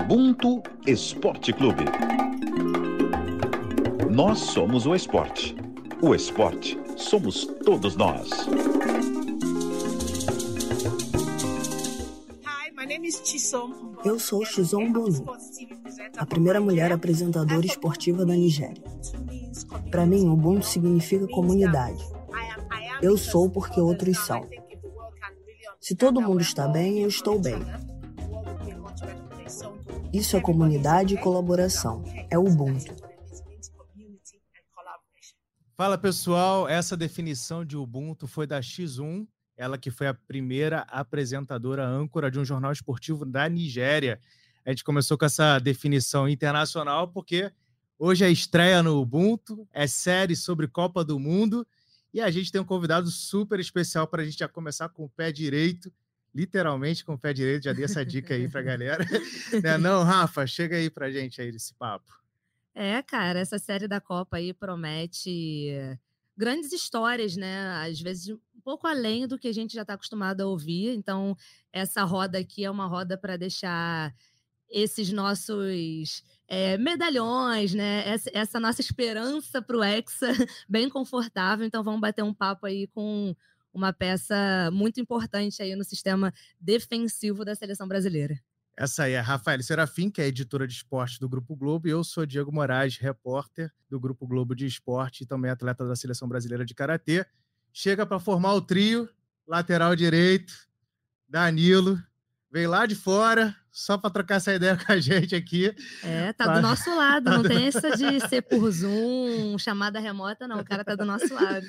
Ubuntu Esporte Clube. Nós somos o esporte. O esporte somos todos nós. Eu sou Chizom Bonu, a primeira mulher apresentadora esportiva da Nigéria. Para mim, Ubuntu significa comunidade. Eu sou porque outros são. Se todo mundo está bem, eu estou bem. Isso é comunidade e colaboração. É Ubuntu. Fala pessoal, essa definição de Ubuntu foi da X1, ela que foi a primeira apresentadora âncora de um jornal esportivo da Nigéria. A gente começou com essa definição internacional porque hoje é estreia no Ubuntu, é série sobre Copa do Mundo e a gente tem um convidado super especial para a gente já começar com o pé direito, literalmente com o pé direito, já dei essa dica aí para a galera. não, não, Rafa, chega aí para gente aí desse papo. É, cara, essa série da Copa aí promete grandes histórias, né? Às vezes um pouco além do que a gente já está acostumado a ouvir. Então, essa roda aqui é uma roda para deixar esses nossos é, medalhões, né? Essa, essa nossa esperança para o Hexa bem confortável. Então, vamos bater um papo aí com uma peça muito importante aí no sistema defensivo da seleção brasileira. Essa aí é a Rafael Serafim, que é editora de esporte do Grupo Globo, e eu sou Diego Moraes, repórter do Grupo Globo de Esporte e também atleta da Seleção Brasileira de Karatê. Chega para formar o trio, lateral direito, Danilo, veio lá de fora, só para trocar essa ideia com a gente aqui. É, tá do nosso lado, não tem essa de ser por Zoom, chamada remota, não, o cara tá do nosso lado.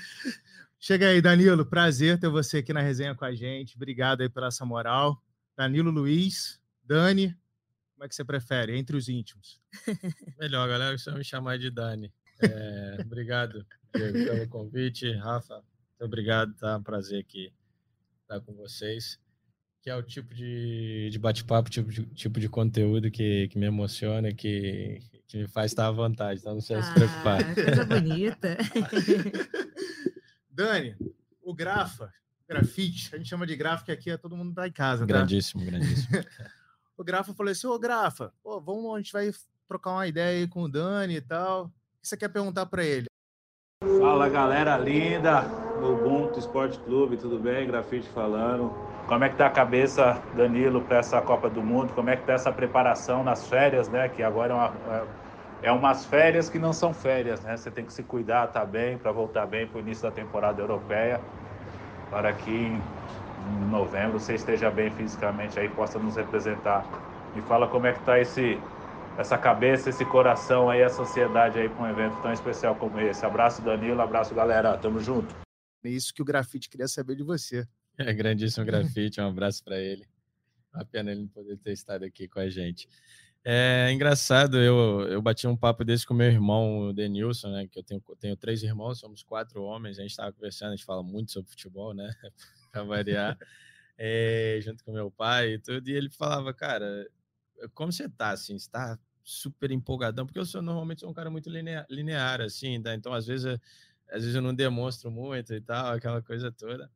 Chega aí, Danilo, prazer ter você aqui na resenha com a gente, obrigado aí pela essa moral. Danilo Luiz, Dani, como é que você prefere? Entre os íntimos. Melhor, galera, só me chamar de Dani. É, obrigado Diego, pelo convite. Rafa, muito obrigado, tá? Um prazer aqui estar com vocês. Que é o tipo de, de bate-papo, tipo de, tipo de conteúdo que, que me emociona, que, que me faz estar à vontade, então não sei ah, se preocupar. Coisa bonita. Dani, o Grafa, grafite, a gente chama de gráfico que aqui é todo mundo tá em casa. Tá? Grandíssimo, tá? grandíssimo. o Grafa falou assim: Ô Grafa, pô, vamos, a gente vai trocar uma ideia aí com o Dani e tal. O que você quer perguntar para ele? Fala galera linda do Ubuntu Esporte Clube, tudo bem? Grafite falando. Como é que tá a cabeça, Danilo, para essa Copa do Mundo? Como é que tá essa preparação nas férias, né? Que agora é, uma, é, umas férias que não são férias, né? Você tem que se cuidar, tá bem, para voltar bem para o início da temporada europeia, para que em novembro você esteja bem fisicamente aí, possa nos representar. Me fala como é que tá esse essa cabeça, esse coração aí, essa ansiedade aí para um evento tão especial como esse. Abraço Danilo, abraço galera, tamo junto. É isso que o Grafite queria saber de você. É grandíssimo Grafite, um abraço para ele. Uma pena ele não poder ter estado aqui com a gente. É engraçado, eu, eu bati um papo desse com meu irmão, o Denilson, né? Que eu tenho, tenho três irmãos, somos quatro homens, a gente estava conversando, a gente fala muito sobre futebol, né? para variar, é, junto com meu pai e tudo, e ele falava, cara, como você tá, assim, você tá super empolgadão, porque eu sou normalmente sou um cara muito linear, linear assim, tá? então às vezes, às vezes eu não demonstro muito e tal, aquela coisa toda.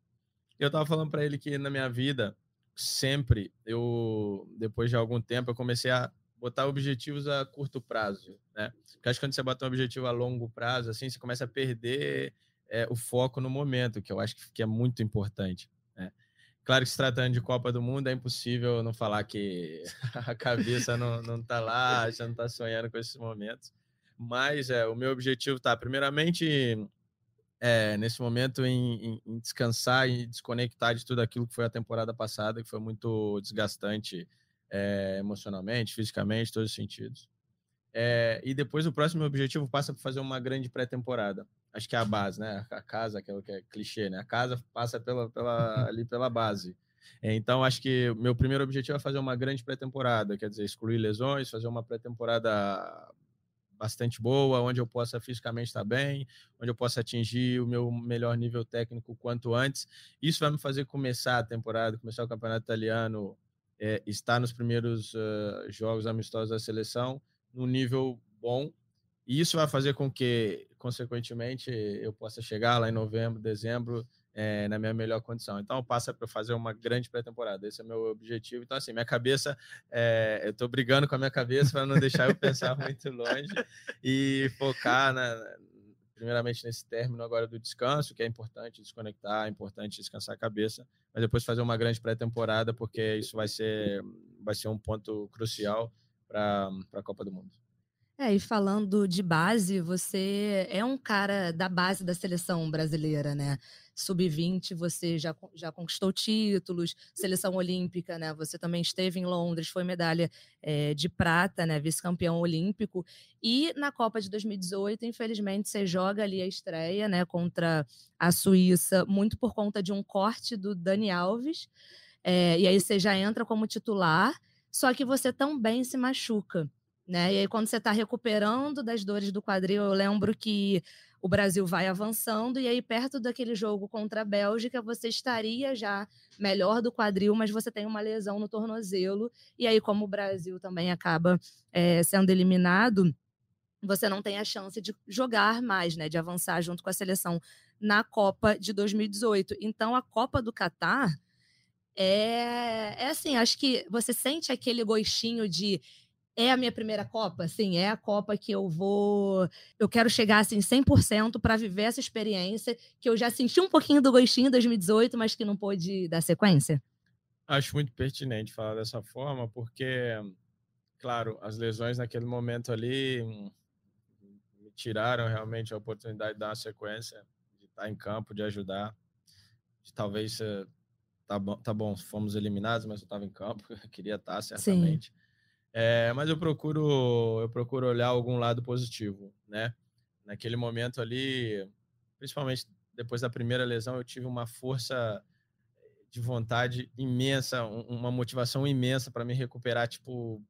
Eu tava falando para ele que na minha vida, sempre, eu, depois de algum tempo, eu comecei a botar objetivos a curto prazo, né? Porque acho que quando você bota um objetivo a longo prazo, assim, você começa a perder é, o foco no momento, que eu acho que é muito importante. Né? Claro que se tratando de Copa do Mundo, é impossível não falar que a cabeça não, não tá lá, já não está sonhando com esses momentos. Mas é, o meu objetivo tá, primeiramente, é, nesse momento, em, em, descansar e desconectar de tudo aquilo que foi a temporada passada, que foi muito desgastante é, emocionalmente, fisicamente, todos os sentidos. É, e depois o próximo objetivo passa por fazer uma grande pré-temporada acho que é a base, né? A casa, que é, que é clichê, né? A casa passa pela, pela, ali pela base. Então, acho que o meu primeiro objetivo é fazer uma grande pré-temporada, quer dizer, excluir lesões, fazer uma pré-temporada bastante boa, onde eu possa fisicamente estar bem, onde eu possa atingir o meu melhor nível técnico quanto antes. Isso vai me fazer começar a temporada, começar o campeonato italiano, é, estar nos primeiros uh, jogos amistosos da seleção, num nível bom, e isso vai fazer com que, consequentemente, eu possa chegar lá em novembro, dezembro, é, na minha melhor condição. Então, passa para fazer uma grande pré-temporada. Esse é meu objetivo. Então, assim, minha cabeça, é, eu estou brigando com a minha cabeça para não deixar eu pensar muito longe e focar, na, primeiramente, nesse término agora do descanso, que é importante desconectar, é importante descansar a cabeça, mas depois fazer uma grande pré-temporada, porque isso vai ser, vai ser um ponto crucial para a Copa do Mundo. É, e falando de base, você é um cara da base da seleção brasileira, né? Sub-20, você já, já conquistou títulos, seleção olímpica, né? Você também esteve em Londres, foi medalha é, de prata, né? Vice-campeão olímpico. E na Copa de 2018, infelizmente, você joga ali a estreia, né? Contra a Suíça, muito por conta de um corte do Dani Alves. É, e aí você já entra como titular, só que você também se machuca. Né? E aí, quando você está recuperando das dores do quadril, eu lembro que o Brasil vai avançando, e aí, perto daquele jogo contra a Bélgica, você estaria já melhor do quadril, mas você tem uma lesão no tornozelo, e aí, como o Brasil também acaba é, sendo eliminado, você não tem a chance de jogar mais, né? De avançar junto com a seleção na Copa de 2018. Então, a Copa do Catar é, é assim, acho que você sente aquele gostinho de é a minha primeira Copa, assim, é a Copa que eu vou, eu quero chegar assim 100% para viver essa experiência que eu já senti um pouquinho do gostinho em 2018, mas que não pôde dar sequência. Acho muito pertinente falar dessa forma, porque claro, as lesões naquele momento ali me tiraram realmente a oportunidade de dar uma sequência, de estar em campo, de ajudar, de talvez tá bom, tá bom, fomos eliminados, mas eu estava em campo, eu queria estar certamente. Sim é, mas eu procuro, eu procuro olhar algum lado positivo, né? Naquele momento ali, principalmente depois da primeira lesão, eu tive uma força de vontade imensa, uma motivação imensa para me recuperar. Tipo,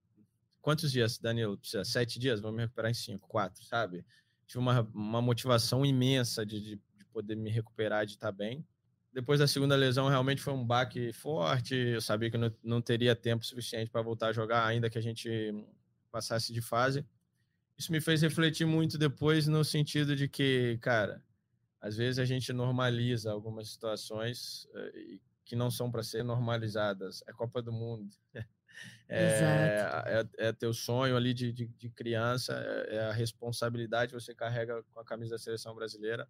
quantos dias, Danilo? Precisa? Sete dias? Vou me recuperar em cinco, quatro, sabe? Tive uma, uma motivação imensa de, de, de poder me recuperar, de estar bem depois da segunda lesão, realmente foi um baque forte. Eu sabia que não, não teria tempo suficiente para voltar a jogar, ainda que a gente passasse de fase. Isso me fez refletir muito depois, no sentido de que, cara, às vezes a gente normaliza algumas situações uh, que não são para ser normalizadas. É Copa do Mundo. É, é, é, teu sonho ali de, de, de criança, é, é, a responsabilidade que você carrega com a camisa da seleção brasileira.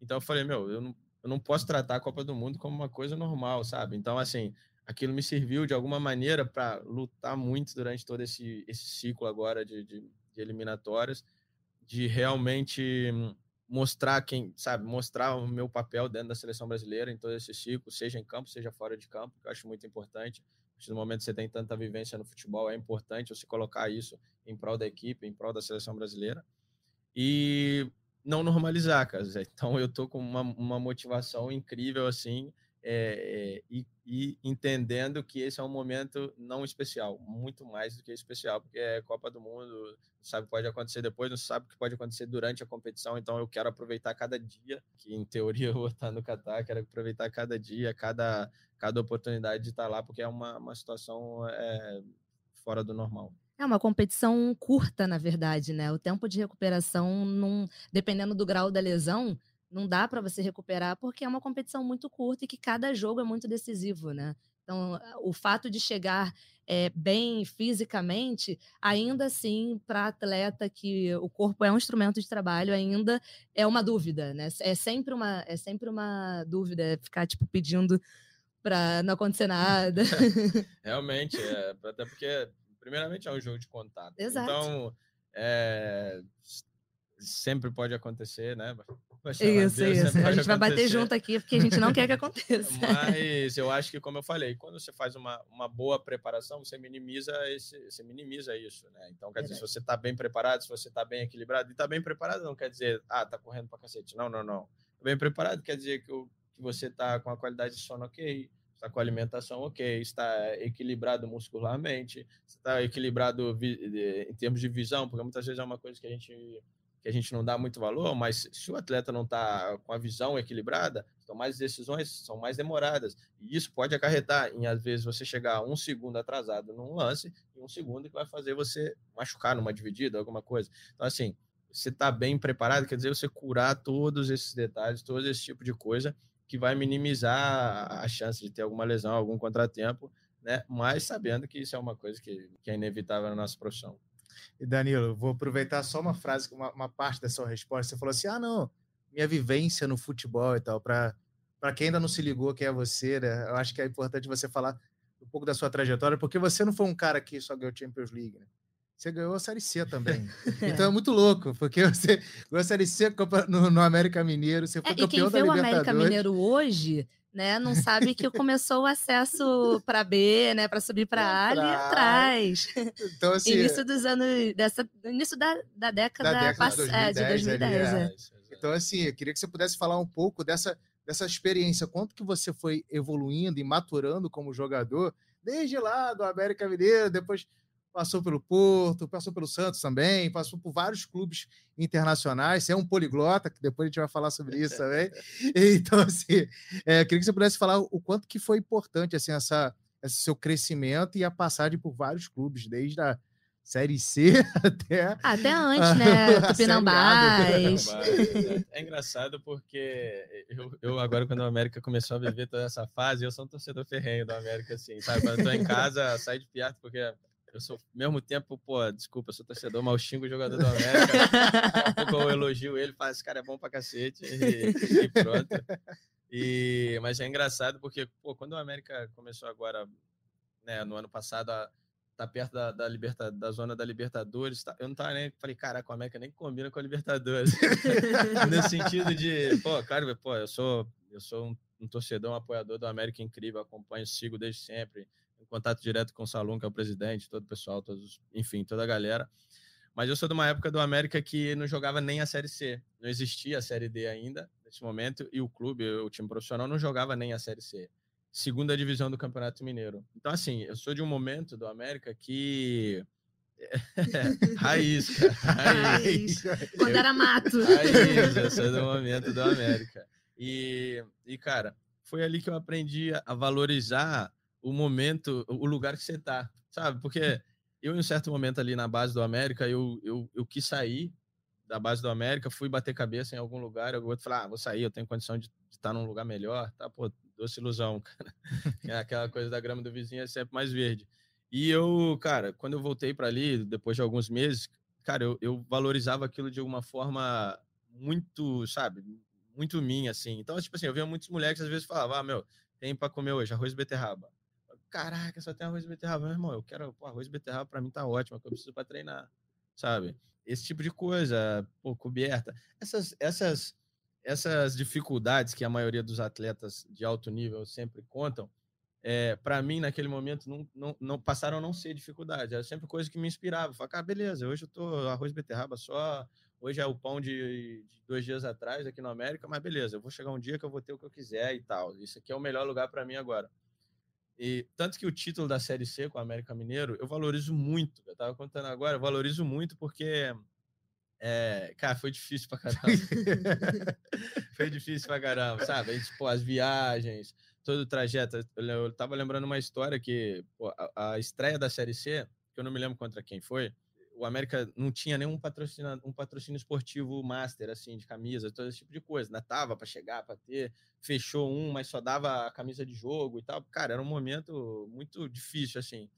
Então eu falei, meu, eu não, eu não posso tratar a Copa do Mundo como uma coisa normal, sabe? Então, assim, aquilo me serviu de alguma maneira para lutar muito durante todo esse, esse ciclo agora de, de, de, eliminatórias, de realmente mostrar quem, sabe, mostrar o meu papel dentro da seleção brasileira em todo esse ciclo, seja em campo, seja fora de campo, que eu acho muito importante. No momento que você tem tanta vivência no futebol, é importante você colocar isso em prol da equipe, em prol da seleção brasileira. E não normalizar, cara. Então eu tô com uma, uma motivação incrível assim é, é, e, e, entendendo que esse é um momento não especial, muito mais do que especial, porque é Copa do Mundo, sabe pode acontecer depois, não sabe o que pode acontecer durante a competição. Então eu quero aproveitar cada dia, que em teoria eu vou estar no Catar, quero aproveitar cada dia, cada cada oportunidade de estar lá, porque é uma, uma situação é, fora do normal. É uma competição curta, na verdade, né? O tempo de recuperação, não, dependendo do grau da lesão, não dá para você recuperar, porque é uma competição muito curta e que cada jogo é muito decisivo, né? Então, o fato de chegar é, bem fisicamente, ainda assim, para atleta que o corpo é um instrumento de trabalho, ainda é uma dúvida, né? É sempre uma, é sempre uma dúvida ficar tipo pedindo para não acontecer nada. Realmente, é, até porque primeiramente é um jogo de contato. Exato. Então, é, sempre pode acontecer, né? Isso, Deus, isso. A gente acontecer. vai bater junto aqui porque a gente não quer que aconteça. Mas eu acho que, como eu falei, quando você faz uma, uma boa preparação, você minimiza esse, você minimiza isso, né? Então, quer dizer, se você está bem preparado, se você está bem equilibrado, e está bem preparado não quer dizer, ah, tá correndo para cacete. Não, não, não. Tá bem preparado quer dizer que, o, que você está com a qualidade de sono ok, está com a alimentação ok, está equilibrado muscularmente, está equilibrado em termos de visão, porque muitas vezes é uma coisa que a gente que a gente não dá muito valor, mas se o atleta não está com a visão equilibrada, então mais decisões são mais demoradas. E isso pode acarretar em, às vezes, você chegar um segundo atrasado num lance e um segundo que vai fazer você machucar numa dividida, alguma coisa. Então, assim, você está bem preparado, quer dizer, você curar todos esses detalhes, todo esse tipo de coisa que vai minimizar a chance de ter alguma lesão, algum contratempo, né? Mas sabendo que isso é uma coisa que, que é inevitável na nossa profissão. E Danilo, vou aproveitar só uma frase, uma, uma parte da sua resposta. Você falou assim: ah, não, minha vivência no futebol e tal, para quem ainda não se ligou quem é você, né? Eu acho que é importante você falar um pouco da sua trajetória, porque você não foi um cara que só ganhou Champions League, né? Você ganhou a Série C também. Então é muito louco, porque você ganhou a Série C no, no América Mineiro, você foi é, campeão da Libertadores. E quem vê o América Mineiro hoje, né, não sabe que começou o acesso para B, né, para subir para A ali atrás. Então, assim, início dos anos, dessa, início da, da década, da década de 2010. É, de 2010 ali, é. é. Então, assim, eu queria que você pudesse falar um pouco dessa, dessa experiência, quanto que você foi evoluindo e maturando como jogador, desde lá do América Mineiro, depois passou pelo Porto, passou pelo Santos também, passou por vários clubes internacionais. Você é um poliglota, que depois a gente vai falar sobre isso também. Então, assim, é, queria que você pudesse falar o quanto que foi importante assim, essa, esse seu crescimento e a passagem por vários clubes, desde a Série C até. Até antes, né? Tupinambás. É, é engraçado porque eu, eu, agora, quando o América começou a viver toda essa fase, eu sou um torcedor ferrenho do América, assim, sabe? Quando eu tô em casa, saio de perto, porque eu sou, ao mesmo tempo, pô, desculpa, eu sou torcedor, mas eu xingo o jogador do América. Daqui eu elogio ele, falo, esse cara é bom pra cacete, e, e pronto. E, mas é engraçado porque, pô, quando o América começou agora, né, no ano passado, a, tá perto da, da, liberta, da zona da Libertadores, tá, eu não tava nem, falei, caraca, o América nem combina com a Libertadores. no sentido de, pô, claro, pô, eu sou, eu sou um, um torcedor, um apoiador do América incrível, acompanho, sigo desde sempre, contato direto com o Salum, que é o presidente, todo o pessoal, todos, enfim, toda a galera. Mas eu sou de uma época do América que não jogava nem a Série C. Não existia a Série D ainda, nesse momento, e o clube, o time profissional, não jogava nem a Série C. Segunda divisão do Campeonato Mineiro. Então, assim, eu sou de um momento do América que. raiz, cara. Raiz. Quando era mato. Raiz, eu sou do momento do América. E, e, cara, foi ali que eu aprendi a valorizar o momento, o lugar que você tá, sabe? Porque eu, em um certo momento ali na base do América, eu, eu, eu quis sair da base do América, fui bater cabeça em algum lugar, eu vou falar, ah, vou sair, eu tenho condição de, estar num lugar melhor, tá? Pô, doce ilusão, cara. é aquela coisa da grama do vizinho é sempre mais verde. E eu, cara, quando eu voltei para ali, depois de alguns meses, cara, eu, eu valorizava aquilo de alguma forma muito, sabe, muito minha, assim. Então, tipo assim, eu via muitos moleques às vezes falavam, ah, meu, tem para comer hoje arroz e beterraba caraca, só tem arroz e beterraba. Meu irmão, eu quero, pô, arroz e beterraba pra mim tá ótimo, que eu preciso pra treinar, sabe? Esse tipo de coisa, pô, coberta. Essas, essas, essas dificuldades que a maioria dos atletas de alto nível sempre contam, é, para mim, naquele momento, não, não, não, passaram a não ser dificuldade. Era sempre coisa que me inspirava. Falei, ah, beleza, hoje eu tô arroz e beterraba só, hoje é o pão de, de, dois dias atrás aqui no América, mas beleza, eu vou chegar um dia que eu vou ter o que eu quiser e tal. Isso aqui é o melhor lugar para mim agora. E tanto que o título da Série C com o América Mineiro, eu valorizo muito. Eu tava contando agora, eu valorizo muito porque é, cara, foi difícil pra caramba. foi difícil pra caramba, sabe? A gente, pô, as viagens, todo o trajeto. Eu, eu tava lembrando uma história que pô, a, a, estreia da Série C, que eu não me lembro contra quem foi, o América não tinha nenhum patrocínio, um patrocínio esportivo master, assim, de camisa, todo esse tipo de coisa. Ainda tava para chegar, para ter. Fechou um, mas só dava a camisa de jogo e tal. Cara, era um momento muito difícil, assim.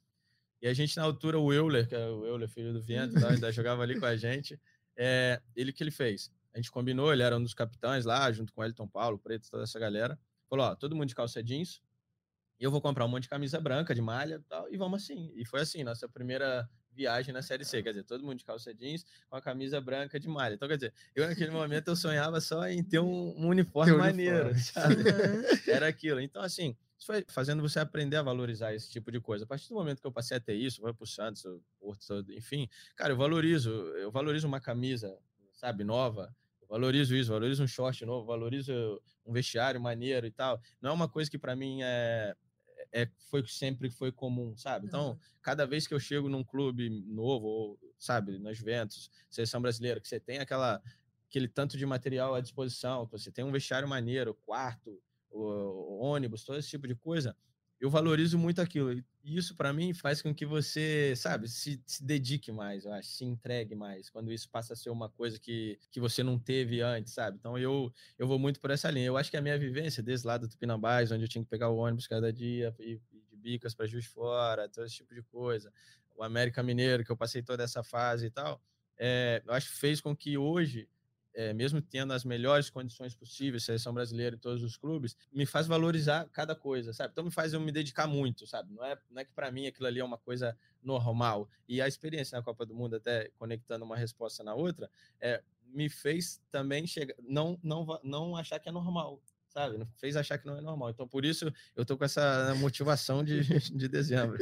E a gente, na altura, o Euler, que é o Euler, filho do Vento, tá, ainda jogava ali com a gente, é, ele que ele fez? A gente combinou, ele era um dos capitães lá, junto com Elton Paulo, Preto, toda essa galera. Falou, ó, todo mundo de calça jeans, eu vou comprar um monte de camisa branca, de malha e tal, e vamos assim. E foi assim, nossa primeira viagem na Série C, quer dizer, todo mundo de calça jeans com a camisa branca de malha. Então, quer dizer, eu naquele momento eu sonhava só em ter um, um uniforme maneiro, uniforme. sabe? Era aquilo. Então, assim, isso foi fazendo você aprender a valorizar esse tipo de coisa. A partir do momento que eu passei a ter isso, foi pro Santos, Porto, enfim, cara, eu valorizo, eu valorizo uma camisa, sabe, nova, valorizo isso, valorizo um short novo, valorizo um vestiário maneiro e tal. Não é uma coisa que para mim é é, foi sempre foi comum, sabe? Então, cada vez que eu chego num clube novo, ou, sabe, nas Juventus, seleção brasileira, que você tem aquela, aquele tanto de material à disposição, que você tem um vestiário maneiro, quarto, o, o ônibus, todo esse tipo de coisa, eu valorizo muito aquilo. E isso, para mim, faz com que você, sabe, se, se, dedique mais, eu acho, se entregue mais, quando isso passa a ser uma coisa que, que você não teve antes, sabe? Então, eu, eu vou muito por essa linha. Eu acho que a minha vivência, desde lá do Tupinambás, onde eu tinha que pegar o ônibus cada dia, e, de Bicas para Juiz Fora, todo esse tipo de coisa, o América Mineiro, que eu passei toda essa fase e tal, é, eu acho que fez com que hoje é, mesmo tendo as melhores condições possíveis, seleção brasileira e todos os clubes, me faz valorizar cada coisa, sabe? Então me faz eu me dedicar muito, sabe? Não é, não é que para mim aquilo ali é uma coisa normal. E a experiência na Copa do Mundo, até conectando uma resposta na outra, é, me fez também chegar, não, não, não achar que é normal, sabe? Não fez achar que não é normal. Então, por isso, eu tô com essa motivação de, de dezembro.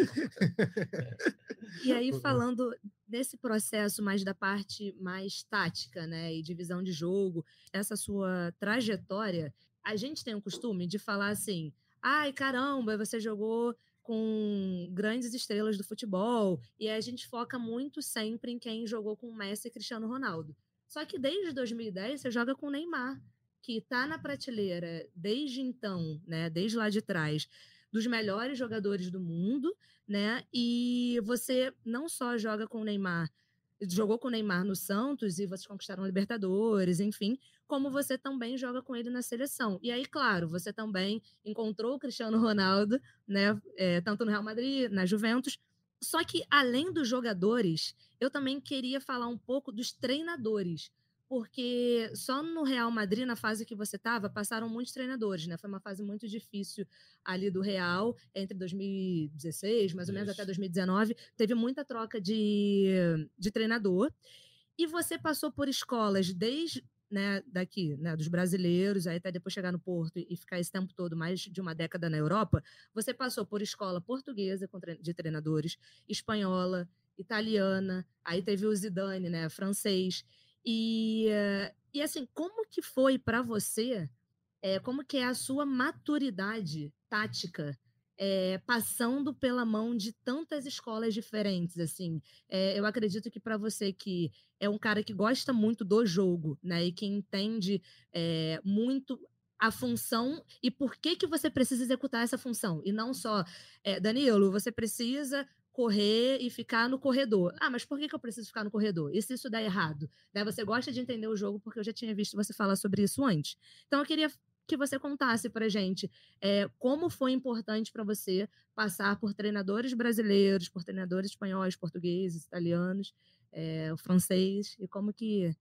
E aí, falando desse processo mais da parte mais tática, né, e divisão de jogo, essa sua trajetória, a gente tem o costume de falar assim: ai, caramba, você jogou com grandes estrelas do futebol, e a gente foca muito sempre em quem jogou com Messi e Cristiano Ronaldo. Só que desde 2010 você joga com o Neymar, que está na prateleira desde então, né, desde lá de trás, dos melhores jogadores do mundo, né? E você não só joga com o Neymar, jogou com o Neymar no Santos e vocês conquistaram Libertadores, enfim, como você também joga com ele na seleção. E aí, claro, você também encontrou o Cristiano Ronaldo, né? É, tanto no Real Madrid, na Juventus. Só que, além dos jogadores, eu também queria falar um pouco dos treinadores porque só no Real Madrid, na fase que você estava, passaram muitos treinadores, né? Foi uma fase muito difícil ali do Real, entre 2016, mais ou menos até 2019. Teve muita troca de, de treinador. E você passou por escolas desde né, daqui, né, dos brasileiros, aí até depois chegar no Porto e ficar esse tempo todo, mais de uma década na Europa, você passou por escola portuguesa de treinadores, espanhola, italiana, aí teve o Zidane, né, francês. E, e assim, como que foi para você, é, como que é a sua maturidade tática é, passando pela mão de tantas escolas diferentes, assim, é, eu acredito que para você que é um cara que gosta muito do jogo, né, e que entende é, muito a função e por que que você precisa executar essa função? E não só Danilo, você precisa correr e ficar no corredor. Ah, mas por que, que eu preciso ficar no corredor? E se isso der errado? Daí você gosta de entender o jogo, porque eu já tinha visto você falar sobre isso antes. Então eu queria que você contasse para gente é, como foi importante para você passar por treinadores brasileiros, por treinadores espanhóis, portugueses, italianos, é, francês, e como que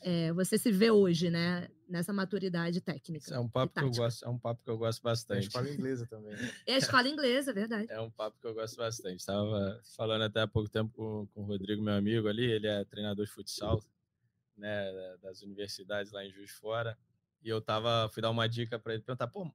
é, você se vê hoje, né? Nessa maturidade técnica. Isso é um papo que eu gosto, é um papo que eu gosto bastante. É a escola inglesa também. Né? É a escola inglesa, é verdade. É um papo que eu gosto bastante. Estava falando até há pouco tempo com, com o Rodrigo, meu amigo ali, ele é treinador de futsal, né, das universidades lá em Juiz de Fora, e eu tava fui dar uma dica para ele perguntar, pô,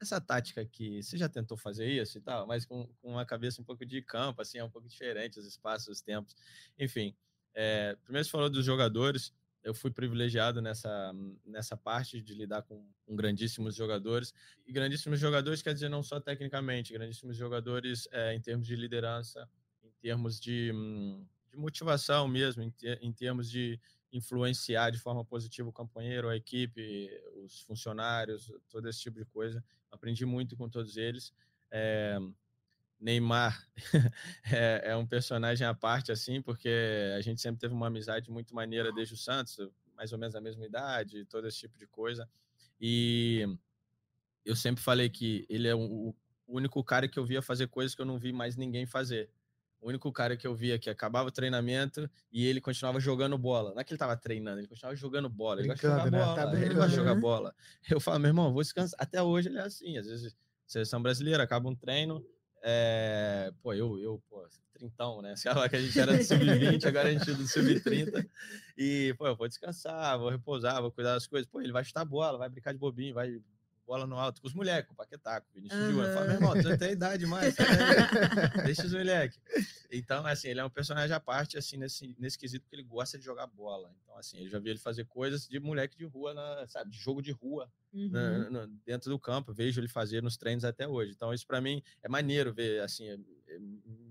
essa tática aqui, você já tentou fazer isso e tal, mas com, com uma cabeça um pouco de campo, assim, é um pouco diferente os espaços, os tempos, enfim. É, primeiro você falou dos jogadores, eu fui privilegiado nessa, nessa parte de lidar com, com, grandíssimos jogadores. E grandíssimos jogadores quer dizer não só tecnicamente, grandíssimos jogadores é, em termos de liderança, em termos de, de motivação mesmo, em, ter, em, termos de influenciar de forma positiva o companheiro, a equipe, os funcionários, todo esse tipo de coisa. Aprendi muito com todos eles. É, Neymar é, é, um personagem à parte, assim, porque a gente sempre teve uma amizade muito maneira desde o Santos, mais ou menos a mesma idade, todo esse tipo de coisa. E eu sempre falei que ele é o único cara que eu via fazer coisas que eu não vi mais ninguém fazer. O único cara que eu via que acabava o treinamento e ele continuava jogando bola. Não é que ele estava treinando, ele continuava jogando bola. Ele gosta de jogar né? bola. Tá ele gosta de jogar bola. Eu falo, meu irmão, vou descansar. Até hoje ele é assim. Às vezes, seleção brasileira, acaba um treino, é, pô, eu, eu, pô, trintão, né? Se ela que a gente era do sub-20, agora a gente é do sub-30. E, pô, eu vou descansar, vou repousar, vou cuidar das coisas. Pô, ele vai chutar bola, vai brincar de bobinho, vai bola no alto com os moleques, com o Paquetá, com o Vinícius uhum. Júnior. Fala, meu irmão, tu já tem idade mais, né? deixa os moleques. Então, assim, ele é um personagem à parte, assim, nesse, nesse quesito, porque ele gosta de jogar bola. Então, assim, eu já vi ele fazer coisas de moleque de rua, na, sabe, de jogo de rua uhum. na, na, dentro do campo. Vejo ele fazer nos treinos até hoje. Então, isso para mim é maneiro ver, assim, é, é,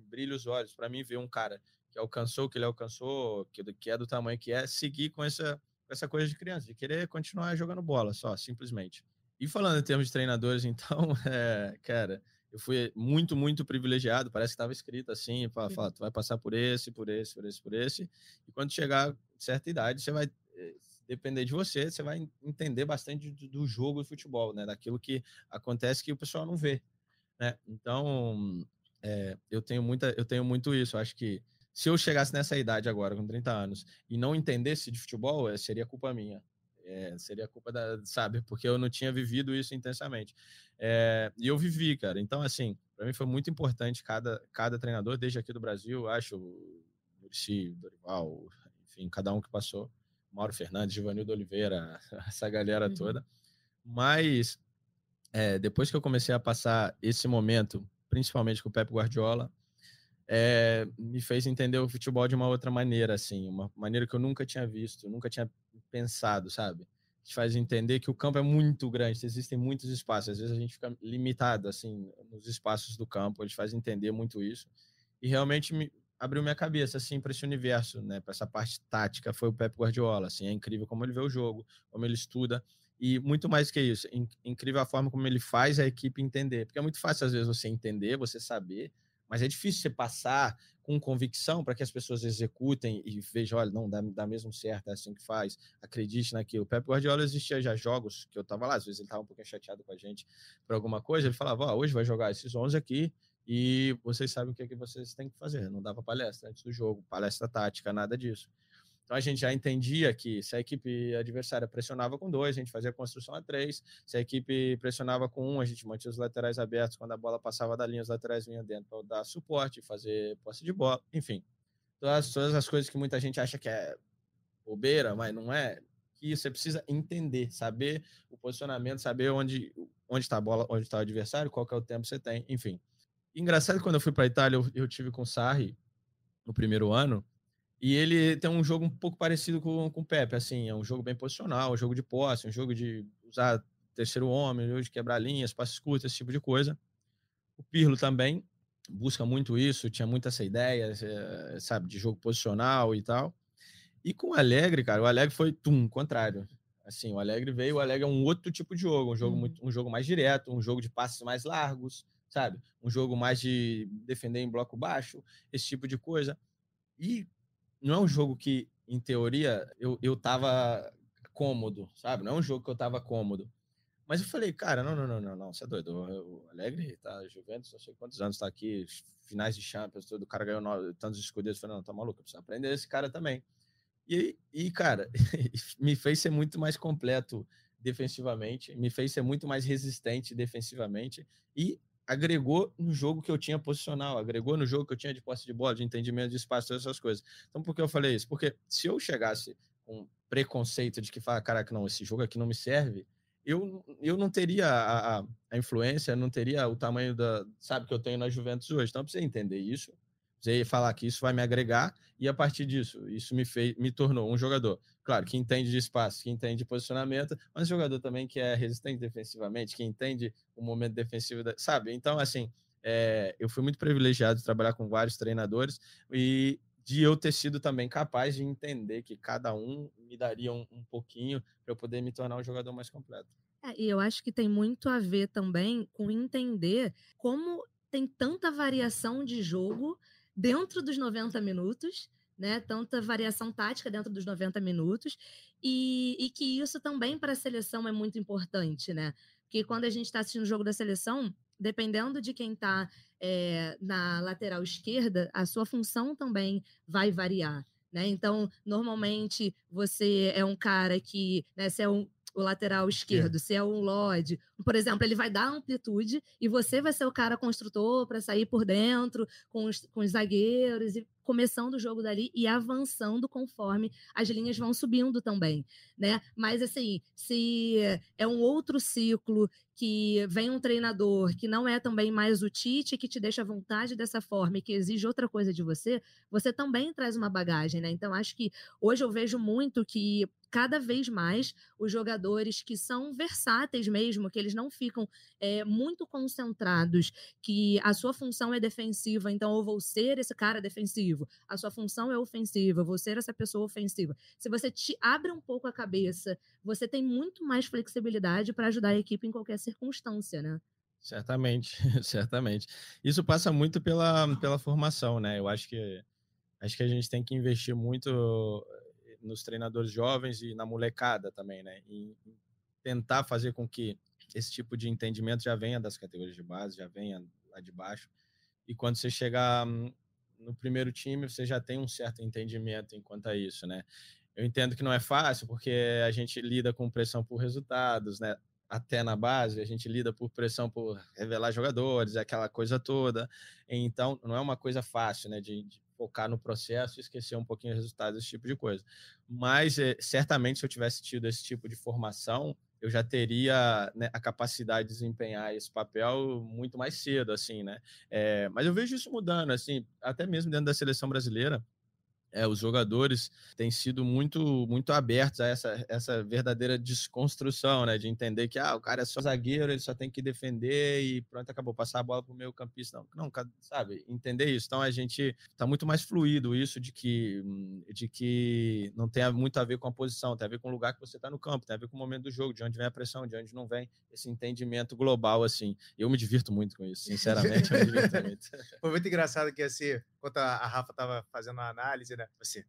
brilha os olhos. para mim, ver um cara que alcançou o que ele alcançou, que, que é do tamanho que é, seguir com essa, com essa coisa de criança, de querer continuar jogando bola só, simplesmente. E falando em termos de treinadores, então, é, cara, eu fui muito, muito privilegiado. Parece que estava escrito assim: tu vai passar por esse, por esse, por esse, por esse. E quando chegar certa idade, você vai eh, depender de você, você vai entender bastante do, do jogo de futebol, né? Daquilo que acontece que o pessoal não vê, né? Então, é, eu tenho muita, eu tenho muito isso. Eu acho que se eu chegasse nessa idade agora, com 30 anos, e não entendesse de futebol, seria culpa minha. É, seria culpa da, sabe, porque eu não tinha vivido isso intensamente. É, e eu vivi, cara. Então, assim, para mim foi muito importante cada, cada treinador, desde aqui do Brasil, acho, o Murici, Dorival, enfim, cada um que passou, Mauro Fernandes, Givanildo Oliveira, essa galera uhum. toda. Mas é, depois que eu comecei a passar esse momento, principalmente com o Pep Guardiola, é, me fez entender o futebol de uma outra maneira, assim, uma maneira que eu nunca tinha visto, nunca tinha pensado, sabe? Te faz entender que o campo é muito grande, existem muitos espaços, às vezes a gente fica limitado, assim, nos espaços do campo, ele faz entender muito isso, e realmente me abriu minha cabeça, assim, para esse universo, né, para essa parte tática, foi o Pep Guardiola, assim, é incrível como ele vê o jogo, como ele estuda, e muito mais que isso, incrível a forma como ele faz a equipe entender, porque é muito fácil às vezes você entender, você saber, mas é difícil você passar com convicção para que as pessoas executem e vejam, olha, não, dá, dá mesmo certo, é assim que faz, acredite naquilo. O Pep Guardiola existia já jogos que eu estava lá, às vezes ele estava um pouquinho chateado com a gente por alguma coisa, ele falava, ó, hoje vai jogar esses 11 aqui e vocês sabem o que, é que vocês têm que fazer. Não dava palestra antes do jogo, palestra tática, nada disso. Então a gente já entendia que se a equipe adversária pressionava com dois, a gente fazia construção a três. Se a equipe pressionava com um, a gente mantinha os laterais abertos. Quando a bola passava da linha, os laterais vinham dentro para dar suporte, fazer posse de bola, enfim. Todas, todas as coisas que muita gente acha que é bobeira, mas não é. Que você precisa entender, saber o posicionamento, saber onde onde está a bola, onde está o adversário, qual que é o tempo que você tem, enfim. Engraçado quando eu fui para a Itália, eu, eu tive com o Sarri no primeiro ano e ele tem um jogo um pouco parecido com, com o Pepe, assim, é um jogo bem posicional, um jogo de posse, um jogo de usar terceiro homem, um jogo de quebrar linhas, passes curtos, esse tipo de coisa. O Pirlo também busca muito isso, tinha muito essa ideia, eh, sabe, de jogo posicional e tal. E com o Alegre, cara, o Alegre foi, tum, contrário. Assim, o Alegre veio, o Alegre é um outro tipo de jogo, um jogo, uhum. muito, um jogo mais direto, um jogo de passes mais largos, sabe? Um jogo mais de defender em bloco baixo, esse tipo de coisa. E não é um jogo que, em teoria, eu, eu tava cômodo, sabe? Não é um jogo que eu tava cômodo. Mas eu falei, cara, não, não, não, não, não, você é doido. O Alegre tá, Juventus, não sei quantos anos tá aqui, finais de Champions, todo, o cara ganhou nove, tantos escudos. Eu falei, não, tá maluco, eu preciso aprender esse cara também. E, e cara, me fez ser muito mais completo defensivamente, me fez ser muito mais resistente defensivamente e agregou no jogo que eu tinha posicional, agregou no jogo que eu tinha de posse de bola, de entendimento de espaço, todas essas coisas. Então, por que eu falei isso? Porque se eu chegasse com preconceito de que fala, caraca, não, esse jogo aqui não me serve, eu, eu não teria a, a, a influência, não teria o tamanho da, sabe, que eu tenho na Juventus hoje. Então, precisa entender isso, você falar que isso vai me agregar e a partir disso, isso me fez, me tornou um jogador, claro, que entende de espaço, que entende de posicionamento, mas jogador também que é resistente defensivamente, que entende o momento defensivo, da, sabe? Então, assim, é, eu fui muito privilegiado de trabalhar com vários treinadores e de eu ter sido também capaz de entender que cada um me daria um, um pouquinho para eu poder me tornar um jogador mais completo. É, e eu acho que tem muito a ver também com entender como tem tanta variação de jogo dentro dos 90 minutos, né? Tanta variação tática dentro dos 90 minutos, e, e que isso também para a seleção é muito importante, né? Porque quando a gente está assistindo o jogo da seleção, dependendo de quem está é, na lateral esquerda, a sua função também vai variar. Né? Então, normalmente você é um cara que, né, você é um, o lateral esquerdo, é. se é um Lodge, por exemplo, ele vai dar amplitude e você vai ser o cara construtor para sair por dentro com os, com os zagueiros e começando o jogo dali e avançando conforme as linhas vão subindo também, né? Mas assim, se é um outro ciclo que vem um treinador que não é também mais o Tite, que te deixa à vontade dessa forma e que exige outra coisa de você, você também traz uma bagagem, né? Então acho que hoje eu vejo muito que cada vez mais os jogadores que são versáteis mesmo, que eles não ficam é, muito concentrados, que a sua função é defensiva, então eu vou ser esse cara defensivo, a sua função é ofensiva, vou ser essa pessoa ofensiva. Se você te abre um pouco a cabeça, você tem muito mais flexibilidade para ajudar a equipe em qualquer circunstância, né? Certamente, certamente. Isso passa muito pela, pela formação, né? Eu acho que acho que a gente tem que investir muito nos treinadores jovens e na molecada também, né? Tentar fazer com que esse tipo de entendimento já venha das categorias de base, já venha lá de baixo. E quando você chegar hum, no primeiro time, você já tem um certo entendimento enquanto a isso, né? Eu entendo que não é fácil, porque a gente lida com pressão por resultados, né? Até na base, a gente lida por pressão por revelar jogadores, aquela coisa toda. Então, não é uma coisa fácil, né? De, de focar no processo e esquecer um pouquinho os resultados, esse tipo de coisa. Mas, é, certamente, se eu tivesse tido esse tipo de formação, eu já teria né, a capacidade de desempenhar esse papel muito mais cedo, assim, né? É, mas eu vejo isso mudando, assim, até mesmo dentro da seleção brasileira é, os jogadores têm sido muito muito abertos a essa, essa verdadeira desconstrução, né? De entender que ah, o cara é só zagueiro, ele só tem que defender e pronto, acabou. Passar a bola para o meio campista. Não, não, sabe? Entender isso. Então a gente tá muito mais fluido isso de que, de que não tem muito a ver com a posição, tem a ver com o lugar que você está no campo, tem a ver com o momento do jogo, de onde vem a pressão, de onde não vem esse entendimento global, assim. Eu me divirto muito com isso, sinceramente, eu me divirto muito. Foi muito engraçado que assim, enquanto a Rafa tava fazendo a análise, né? Você,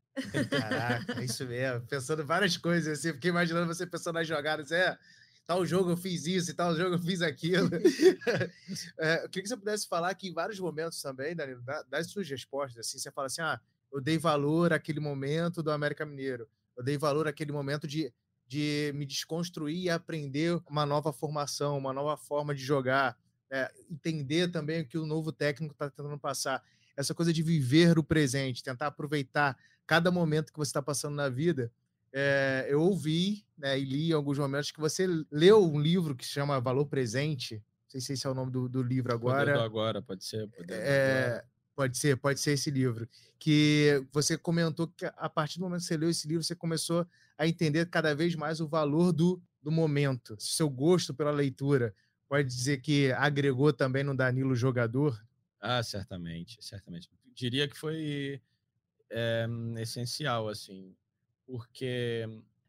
caraca, é isso mesmo. Pensando várias coisas, assim, fiquei imaginando você pensando nas jogadas, é, tal jogo eu fiz isso e tal jogo eu fiz aquilo. é, eu queria que você pudesse falar que em vários momentos também, Danilo, das suas respostas, assim, você fala assim, ah, eu dei valor àquele momento do América Mineiro, eu dei valor àquele momento de, de me desconstruir e aprender uma nova formação, uma nova forma de jogar, é, entender também o que o novo técnico está tentando passar essa coisa de viver o presente, tentar aproveitar cada momento que você está passando na vida. É, eu ouvi né, e li em alguns momentos que você leu um livro que se chama Valor Presente. Não sei se esse é o nome do, do livro agora. Poder agora, pode ser. É, pode ser, pode ser esse livro. Que você comentou que a partir do momento que você leu esse livro, você começou a entender cada vez mais o valor do, do momento, seu gosto pela leitura. Pode dizer que agregou também no Danilo jogador, ah, certamente, certamente. Diria que foi é, essencial, assim, porque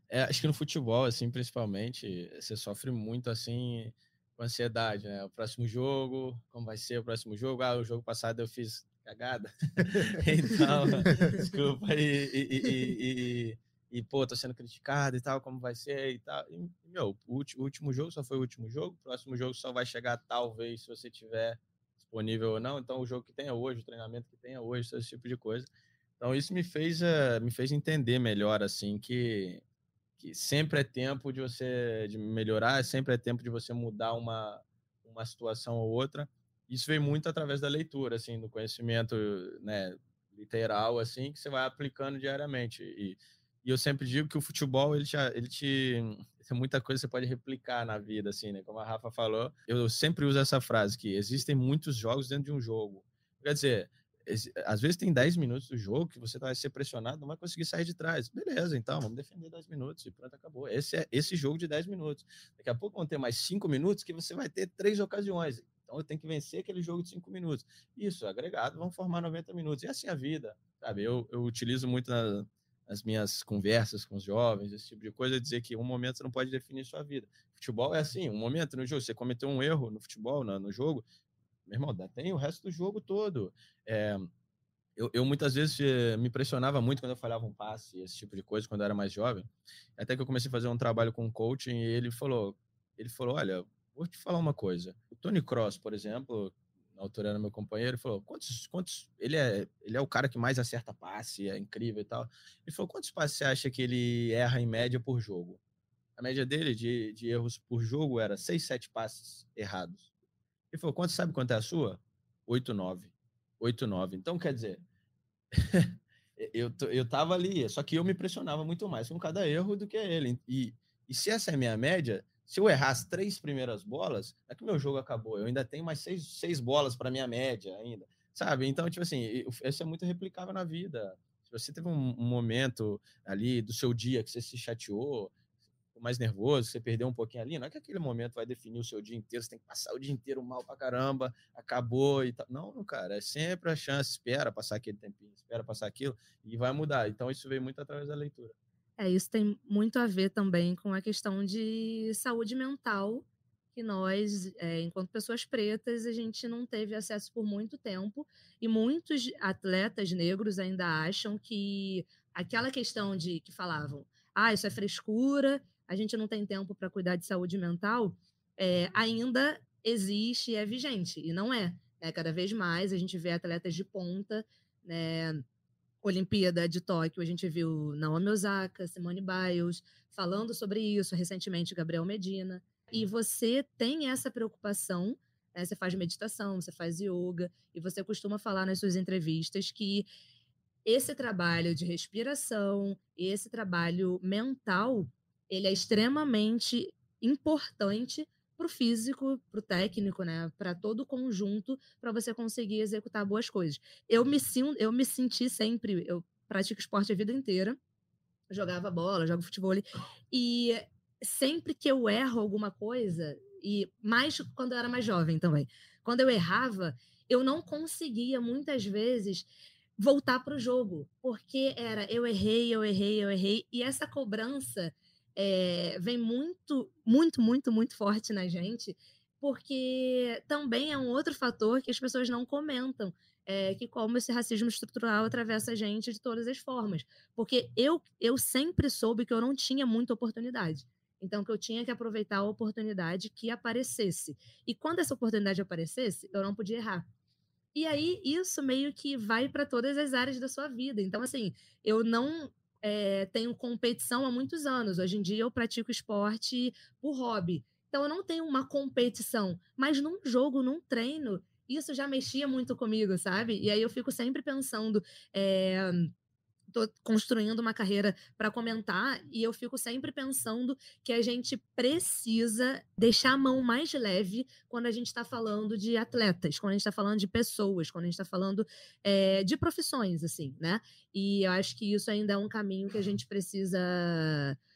é, acho que no futebol, assim, principalmente, você sofre muito, assim, com ansiedade, né? O próximo jogo, como vai ser o próximo jogo? Ah, o jogo passado eu fiz cagada. então, desculpa, e, e, e, e, pô, tô sendo criticado e tal, como vai ser e tal. E, meu, o último jogo só foi o último jogo, o próximo jogo só vai chegar talvez se você tiver disponível ou não. Então, o jogo que tenha hoje, o treinamento que tenha hoje, esse tipo de coisa. Então, isso me fez, uh, me fez entender melhor, assim, que, que sempre é tempo de você de melhorar, sempre é tempo de você mudar uma, uma situação ou outra. Isso veio muito através da leitura, assim, do conhecimento, né, literal, assim, que você vai aplicando diariamente. E, e eu sempre digo que o futebol, ele, já, ele te tem muita coisa que você pode replicar na vida, assim, né? Como a Rafa falou, eu sempre uso essa frase que existem muitos jogos dentro de um jogo. Quer dizer, às vezes tem 10 minutos do jogo que você vai ser pressionado, não vai conseguir sair de trás. Beleza, então, vamos defender 10 minutos e pronto, acabou. Esse é esse jogo de 10 minutos. Daqui a pouco vão ter mais 5 minutos que você vai ter três ocasiões. Então eu tenho que vencer aquele jogo de 5 minutos. Isso, agregado, vão formar 90 minutos. E assim a vida, sabe? Eu, eu utilizo muito na, nas minhas conversas com os jovens, esse tipo de coisa, dizer que um momento não pode definir sua vida. Futebol é assim, um momento no jogo, você cometeu um erro no futebol, no, no jogo, meu irmão, tem o resto do jogo todo. É, eu, eu, muitas vezes eh, me impressionava muito quando eu falhava um passe, esse tipo de coisa, quando eu era mais jovem. Até que eu comecei a fazer um trabalho com coaching e ele falou, ele falou, olha, vou te falar uma coisa. O Tony Cross, por exemplo, na altura era meu companheiro, falou: quantos, quantos. Ele é, ele é o cara que mais acerta passe, é incrível e tal. Ele falou: quantos passes você acha que ele erra em média por jogo? A média dele de, de erros por jogo era 6, 7 passes errados. Ele falou: quanto sabe quanto é a sua? 8, 9. 8, 9. Então, quer dizer, eu, eu tava ali, só que eu me pressionava muito mais com cada erro do que ele. E, e se essa é a minha média, se eu errar as três primeiras bolas, é que meu jogo acabou. Eu ainda tenho mais seis, seis bolas para minha média ainda, sabe? Então, tipo assim, isso é muito replicável na vida. Se você teve um, um momento ali do seu dia que você se chateou, mais nervoso, você perdeu um pouquinho ali, não é que aquele momento vai definir o seu dia inteiro, você tem que passar o dia inteiro mal pra caramba, acabou e tal. Não, cara, é sempre a chance, espera passar aquele tempinho, espera passar aquilo e vai mudar. Então, isso veio muito através da leitura. É, isso tem muito a ver também com a questão de saúde mental que nós, é, enquanto pessoas pretas, a gente não teve acesso por muito tempo e muitos atletas negros ainda acham que aquela questão de que falavam, ah, isso é frescura, a gente não tem tempo para cuidar de saúde mental, é, ainda existe e é vigente e não é. Né? Cada vez mais a gente vê atletas de ponta, né? Olimpíada de Tóquio, a gente viu Naomi Osaka, Simone Biles falando sobre isso, recentemente Gabriel Medina. E você tem essa preocupação, né? você faz meditação, você faz yoga, e você costuma falar nas suas entrevistas que esse trabalho de respiração, esse trabalho mental, ele é extremamente importante para o físico, para o técnico, né? Para todo o conjunto, para você conseguir executar boas coisas. Eu me, eu me senti sempre, eu pratico esporte a vida inteira, jogava bola, jogo futebol, e sempre que eu erro alguma coisa, e mais quando eu era mais jovem também, quando eu errava, eu não conseguia muitas vezes voltar para o jogo, porque era eu errei, eu errei, eu errei, e essa cobrança é, vem muito, muito, muito, muito forte na gente, porque também é um outro fator que as pessoas não comentam, é, que como esse racismo estrutural atravessa a gente de todas as formas. Porque eu, eu sempre soube que eu não tinha muita oportunidade. Então, que eu tinha que aproveitar a oportunidade que aparecesse. E quando essa oportunidade aparecesse, eu não podia errar. E aí, isso meio que vai para todas as áreas da sua vida. Então, assim, eu não é, tenho competição há muitos anos. Hoje em dia eu pratico esporte por hobby. Então eu não tenho uma competição, mas num jogo, num treino, isso já mexia muito comigo, sabe? E aí eu fico sempre pensando. É, tô construindo uma carreira para comentar e eu fico sempre pensando que a gente precisa deixar a mão mais leve quando a gente está falando de atletas, quando a gente está falando de pessoas, quando a gente está falando é, de profissões, assim, né? E eu acho que isso ainda é um caminho que a gente precisa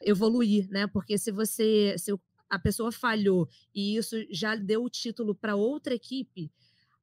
evoluir, né? Porque se você, se a pessoa falhou e isso já deu o título para outra equipe,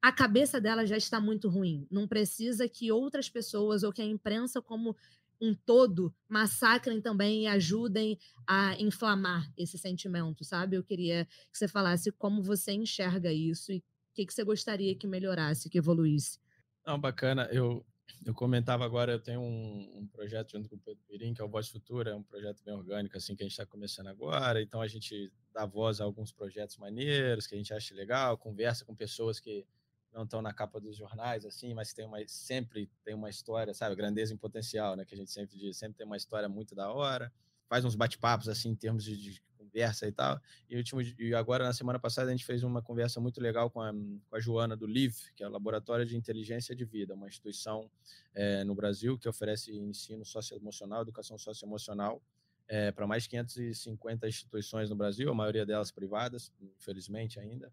a cabeça dela já está muito ruim. Não precisa que outras pessoas ou que a imprensa como um todo massacrem também e ajudem a inflamar esse sentimento, sabe? Eu queria que você falasse como você enxerga isso e o que, que você gostaria que melhorasse, que evoluísse. Não, bacana. Eu, eu comentava agora, eu tenho um, um, projeto junto com o Pedro Pirim, que é o Voz Futura, é um projeto bem orgânico, assim, que a gente está começando agora. Então, a gente dá voz a alguns projetos maneiros que a gente acha legal, conversa com pessoas que não estão na capa dos jornais, assim, mas tem uma, sempre tem uma história, sabe? Grandeza em potencial, né? Que a gente sempre diz, sempre tem uma história muito da hora. Faz uns bate-papos, assim, em termos de, de, conversa e tal. E, último, e agora, na semana passada, a gente fez uma conversa muito legal com a, com a Joana do LIV, que é o Laboratório de Inteligência de Vida, uma instituição é, no Brasil que oferece ensino socioemocional, educação socioemocional, é, para mais de 550 instituições no Brasil, a maioria delas privadas, infelizmente ainda.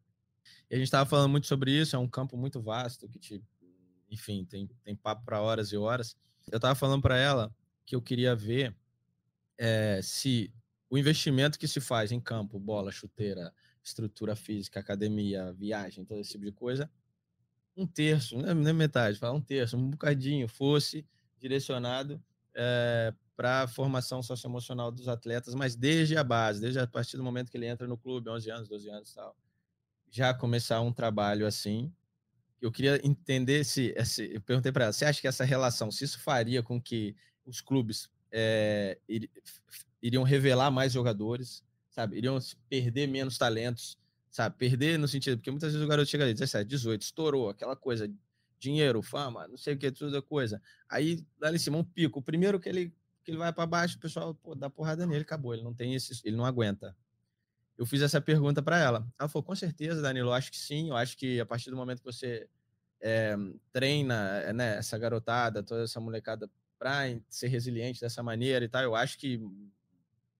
E a gente estava falando muito sobre isso, é um campo muito vasto que te, enfim, tem, tem papo para horas e horas. Eu estava falando para ela que eu queria ver é, se o investimento que se faz em campo, bola, chuteira, estrutura física, academia, viagem, todo esse tipo de coisa, um terço, não é metade, fala um terço, um bocadinho, fosse direcionado é, para a formação socioemocional dos atletas, mas desde a base, desde a partir do momento que ele entra no clube, 11 anos, 12 anos e tal já começar um trabalho assim. Eu queria entender se, se eu perguntei para ela, você acha que essa relação, se isso faria com que os clubes é, iriam revelar mais jogadores, sabe? Iriam perder menos talentos, sabe? Perder no sentido, porque muitas vezes o garoto chega ali, 17, 18, estourou, aquela coisa, dinheiro, fama, não sei o que, tudo coisa. Aí, lá em cima, um pico. O primeiro que ele, que ele vai para baixo, o pessoal pô, dá porrada nele, acabou. Ele não tem esse, ele não aguenta eu fiz essa pergunta para ela. Ela falou: com certeza, Danilo, eu acho que sim. Eu acho que a partir do momento que você é, treina eh, né, essa garotada, toda essa molecada para ser resiliente dessa maneira e tal, eu acho que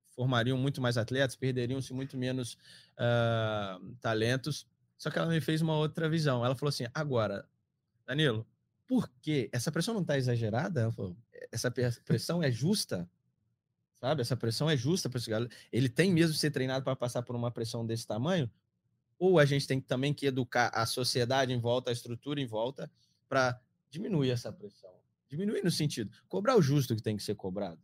formariam muito mais atletas, perderiam-se muito menos uh, talentos. Só que ela me fez uma outra visão. Ela falou assim: agora, Danilo, por quê? Essa pressão não está exagerada? Ela falou: essa pressão é justa? Sabe? Essa pressão é justa para esse cara. Ele tem mesmo que ser treinado para passar por uma pressão desse tamanho? Ou a gente tem também que educar a sociedade em volta, a estrutura em volta, para diminuir essa pressão? Diminuir no sentido, cobrar o justo que tem que ser cobrado,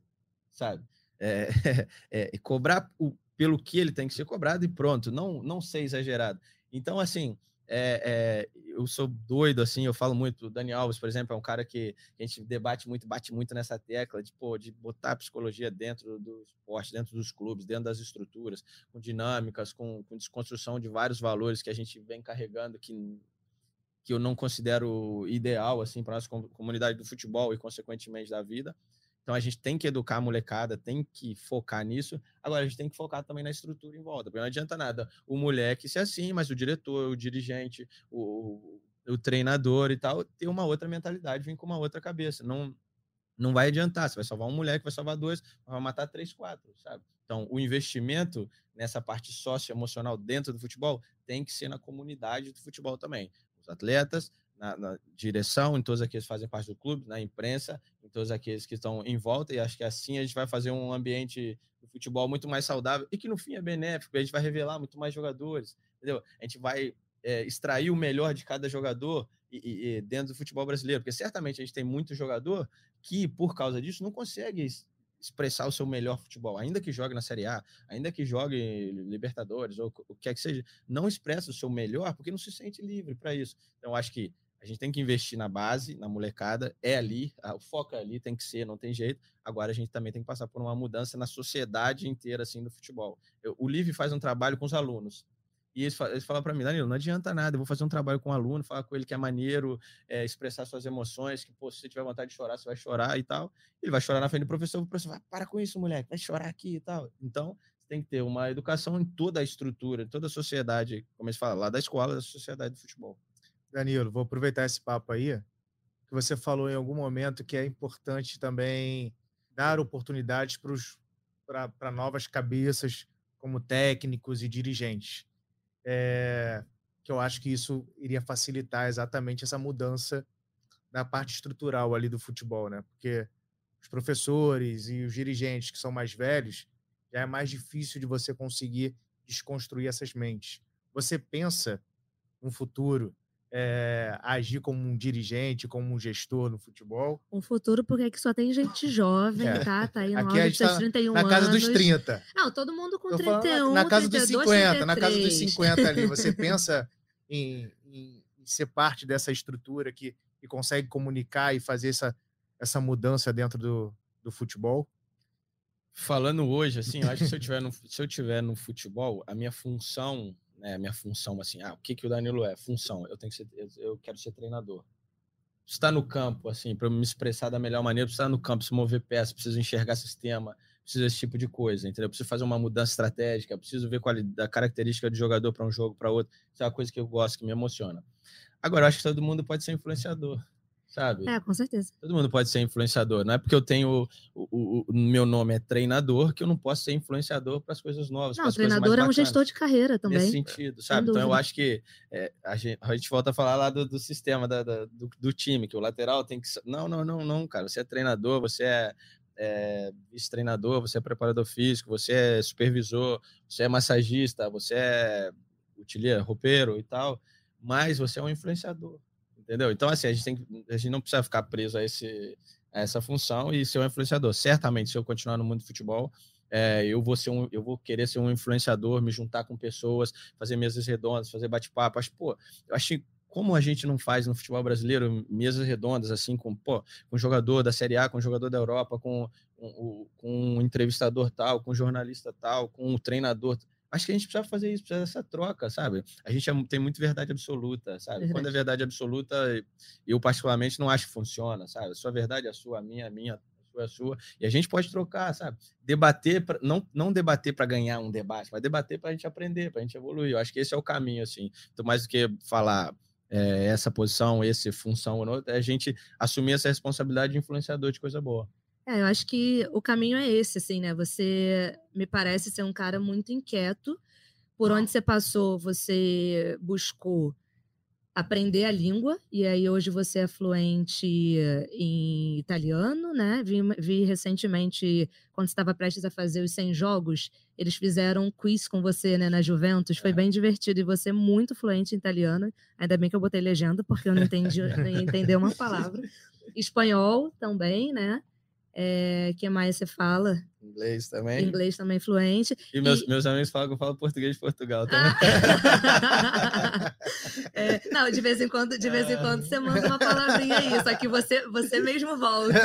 sabe? É, é, é, cobrar o, pelo que ele tem que ser cobrado e pronto, não, não ser exagerado. Então, assim, é, é, eu sou doido, assim, eu falo muito. O Dani Alves, por exemplo, é um cara que a gente debate muito, bate muito nessa tecla de, pô, de botar a psicologia dentro do esporte, dentro dos clubes, dentro das estruturas, com dinâmicas, com, com desconstrução de vários valores que a gente vem carregando que, que eu não considero ideal, assim, para a nossa comunidade do futebol e, consequentemente, da vida. Então a gente tem que educar a molecada, tem que focar nisso. Agora a gente tem que focar também na estrutura em volta, porque não adianta nada o moleque ser assim, mas o diretor, o dirigente, o, o treinador e tal, ter uma outra mentalidade, vir com uma outra cabeça. Não, não vai adiantar. Você vai salvar um moleque, vai salvar dois, vai matar três, quatro, sabe? Então, o investimento nessa parte socioemocional dentro do futebol tem que ser na comunidade do futebol também. Os atletas, na, na, direção, em todos aqueles que fazem parte do clube, na imprensa, em todos aqueles que estão em volta, e acho que assim a gente vai fazer um ambiente do futebol muito mais saudável e que no fim é benéfico, a gente vai revelar muito mais jogadores, entendeu? A gente vai é, extrair o melhor de cada jogador e, e, e dentro do futebol brasileiro, porque certamente a gente tem muito jogador que, por causa disso, não consegue expressar o seu melhor futebol, ainda que jogue na Série A, ainda que jogue Libertadores ou o que quer que seja, não expressa o seu melhor porque não se sente livre para isso. Então, acho que a gente tem que investir na base, na molecada, é ali, o foco é ali, tem que ser, não tem jeito. Agora a gente também tem que passar por uma mudança na sociedade inteira, assim, do futebol. Eu, o Live faz um trabalho com os alunos. E eles, eles falam para mim, Danilo, não adianta nada, eu vou fazer um trabalho com o um aluno, falar com ele que é maneiro, é, expressar suas emoções, que, pô, se você tiver vontade de chorar, você vai chorar e tal. Ele vai chorar na frente do professor, o professor vai, para com isso, moleque, vai chorar aqui e tal. Então, tem que ter uma educação em toda a estrutura, em toda a sociedade, como eles falam, lá da escola, da sociedade do futebol. Danilo, vou aproveitar esse papo aí, que você falou em algum momento que é importante também dar oportunidades para novas cabeças, como técnicos e dirigentes. É, que eu acho que isso iria facilitar exatamente essa mudança na parte estrutural ali do futebol, né? Porque os professores e os dirigentes que são mais velhos, já é mais difícil de você conseguir desconstruir essas mentes. Você pensa um futuro é, agir como um dirigente, como um gestor no futebol. Um futuro, porque aqui só tem gente jovem, é. tá? Tá aí no aqui a gente tá 31 na casa anos. dos 30. Não, todo mundo com 31, na, na casa 32, dos 50, 33. na casa dos 50 ali. Você pensa em, em, em ser parte dessa estrutura que, que consegue comunicar e fazer essa, essa mudança dentro do, do futebol? Falando hoje, assim, eu acho que se eu tiver no, se eu tiver no futebol, a minha função né, minha função, assim, ah, o que, que o Danilo é? Função, eu tenho que ser, eu quero ser treinador. Estar no campo, assim, para me expressar da melhor maneira, estar no campo, se mover peça, preciso enxergar sistema, preciso desse tipo de coisa, entendeu? Preciso fazer uma mudança estratégica, preciso ver qual a característica de jogador para um jogo, para outro. Isso é uma coisa que eu gosto, que me emociona. Agora, eu acho que todo mundo pode ser influenciador sabe? É, com certeza. Todo mundo pode ser influenciador. Não é porque eu tenho o, o, o meu nome é treinador que eu não posso ser influenciador para as coisas novas. Não, treinador é um gestor de carreira também. Nesse sentido, sabe? Então eu acho que é, a, gente, a, gente, volta a falar lá do, do sistema da, da, do, do, time, que o lateral tem que. Não, não, não, não, cara. Você é treinador, você é. é vice-treinador, você é preparador físico, você é supervisor, você é massagista, você é utiliza, roupeiro e tal, mas você é um influenciador entendeu? Então, assim, a gente, tem, a gente não precisa ficar preso a, esse, a essa função e ser um influenciador. Certamente, se eu continuar no mundo do futebol, é, eu vou ser um, eu vou querer ser um influenciador, me juntar com pessoas, fazer mesas redondas, fazer bate-papo. Acho, pô, eu acho que como a gente não faz no futebol brasileiro mesas redondas assim com, pô, com jogador da Série A, com jogador da Europa, com, com, com um entrevistador tal, com um jornalista tal, com um treinador acho que a gente precisa fazer isso, precisa dessa troca, sabe? A gente é, tem muito verdade absoluta, sabe? Verdade. Quando é verdade absoluta, eu particularmente não acho que funciona, sabe? A sua verdade é a sua, a minha, a minha, a sua é a sua. E a gente pode trocar, sabe? Debater, pra, não, não debater para ganhar um debate, mas debater para a gente aprender, para a gente evoluir. Eu acho que esse é o caminho, assim. Então, mais do que falar é, essa posição, essa função é a gente assumir essa responsabilidade de influenciador de coisa boa. É, eu acho que o caminho é esse, assim, né? Você me parece ser um cara muito inquieto. Por onde você passou, você buscou aprender a língua, e aí hoje você é fluente em italiano, né? Vi, vi recentemente, quando você estava prestes a fazer os 100 jogos, eles fizeram um quiz com você, né, na Juventus, foi é. bem divertido, e você é muito fluente em italiano, ainda bem que eu botei legenda, porque eu não entendi, nem entendi uma palavra. Espanhol também, né? É, que mais você fala? Inglês também. Inglês também fluente. E meus, e... meus amigos falam que eu falo português de Portugal também. é, não, de vez em quando, de vez em quando você manda uma palavrinha aí, só que você, você mesmo volta.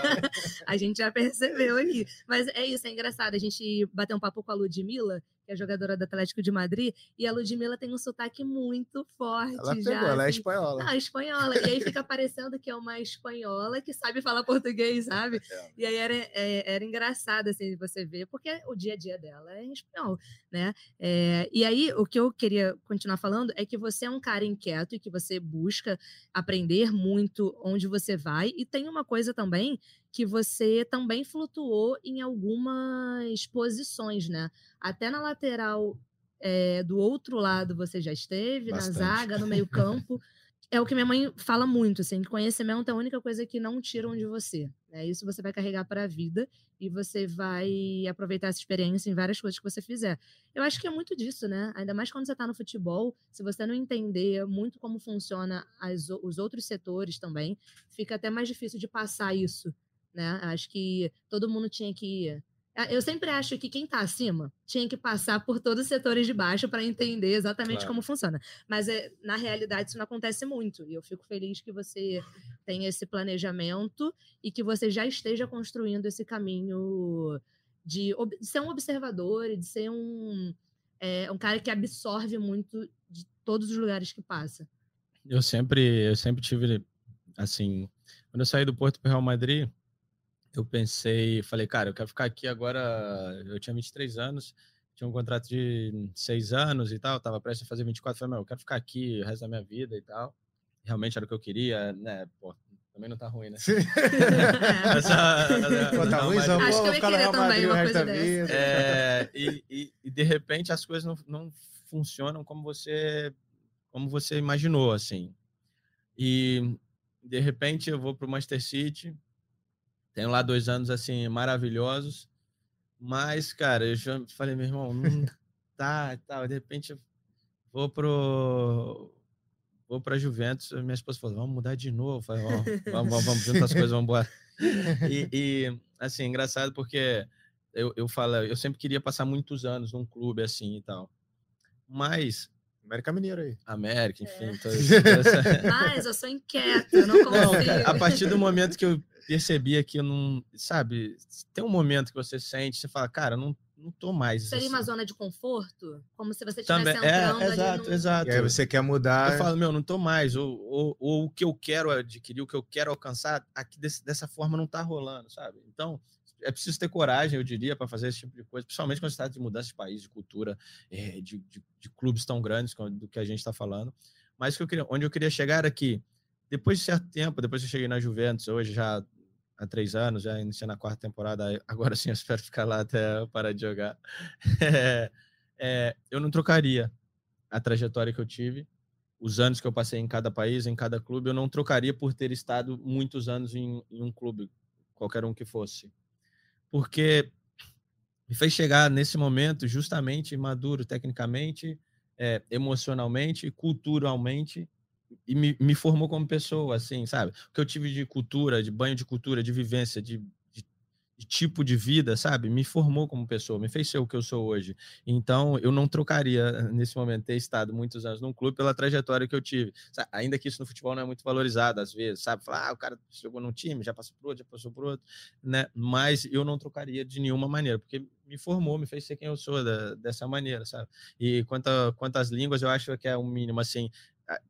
a gente já percebeu ali. Mas é isso, é engraçado. A gente bateu um papo com a Ludmilla, que é jogadora do Atlético de Madrid, e a Ludmilla tem um sotaque muito forte. Ela pegou, já, ela é assim. espanhola. Ah, espanhola. E aí fica parecendo que é uma espanhola que sabe falar português, sabe? É. E aí era, é, era engraçado, assim, você ver, porque o dia a dia dela é em espanhol, né? É, e aí, o que eu queria continuar falando é que você é um cara inquieto e que você busca aprender muito onde você vai, e tem uma coisa também que você também flutuou em algumas posições, né? Até na lateral é, do outro lado você já esteve, Bastante. na zaga, no meio campo. é o que minha mãe fala muito, assim, que conhecimento é a única coisa que não tiram de você. Né? Isso você vai carregar para a vida e você vai aproveitar essa experiência em várias coisas que você fizer. Eu acho que é muito disso, né? Ainda mais quando você está no futebol, se você não entender muito como funciona as, os outros setores também, fica até mais difícil de passar isso né? Acho que todo mundo tinha que. Eu sempre acho que quem está acima tinha que passar por todos os setores de baixo para entender exatamente claro. como funciona. Mas é, na realidade isso não acontece muito. E eu fico feliz que você tenha esse planejamento e que você já esteja construindo esse caminho de, de ser um observador e de ser um, é, um cara que absorve muito de todos os lugares que passa. Eu sempre, eu sempre tive assim, quando eu saí do Porto para o Real Madrid, eu pensei, falei, cara, eu quero ficar aqui agora. Eu tinha 23 anos, tinha um contrato de seis anos e tal, tava prestes a fazer 24. Falei, meu, eu quero ficar aqui o resto da minha vida e tal. Realmente era o que eu queria, né? Pô, também não tá ruim, né? Sim. essa, Pô, tá ruim. Acho que eu ia querer também uma coisa dessa. É, e, e, e, de repente as coisas não, não funcionam como você como você imaginou, assim. E de repente eu vou para o Manchester City, tenho lá dois anos, assim, maravilhosos. Mas, cara, eu já falei, meu irmão, não tá, tá. De repente, vou pro. Vou pra Juventus. Minha esposa falou, vamos mudar de novo. falei, vamos, vamos, vamos juntar as coisas, vamos embora. E, e, assim, engraçado porque eu, eu falo, eu sempre queria passar muitos anos num clube assim e tal. Mas América Mineiro aí. América, enfim. É. Essa... Mas eu sou inquieto, eu não consigo. Não, a partir do momento que eu percebia que eu não. Sabe, tem um momento que você sente, você fala, cara, não, não tô mais. Seria assim. uma zona de conforto? Como se você estivesse Também, é, entrando é, exato, no... exato. E aí você quer mudar. Eu falo, meu, não tô mais. Ou, ou, ou o que eu quero adquirir, o que eu quero alcançar, aqui desse, dessa forma não tá rolando, sabe? Então, é preciso ter coragem, eu diria, para fazer esse tipo de coisa, principalmente quando se trata de mudança de país, de cultura, é, de, de, de, clubes tão grandes do que a gente está falando. Mas eu queria, onde eu queria chegar era que, depois de certo tempo, depois que eu cheguei na Juventus, hoje já há três anos, já iniciando a quarta temporada. Agora sim, eu espero ficar lá até parar de jogar. É, é, eu não trocaria a trajetória que eu tive, os anos que eu passei em cada país, em cada clube, eu não trocaria por ter estado muitos anos em, em um clube, qualquer um que fosse. Porque me fez chegar nesse momento justamente maduro tecnicamente, é, emocionalmente, culturalmente e me, me formou como pessoa, assim, sabe? O que eu tive de cultura, de banho de cultura, de vivência, de, de, tipo de vida, sabe? Me formou como pessoa, me fez ser o que eu sou hoje. Então, eu não trocaria, nesse momento, ter estado muitos anos num clube pela trajetória que eu tive. Sabe? Ainda que isso no futebol não é muito valorizado, às vezes, sabe? Falar, ah, o cara jogou num time, já passou por outro, já passou por outro, né? Mas eu não trocaria de nenhuma maneira, porque me formou, me fez ser quem eu sou da, dessa maneira, sabe? E quanto, a, quanto às línguas, eu acho que é um mínimo, assim,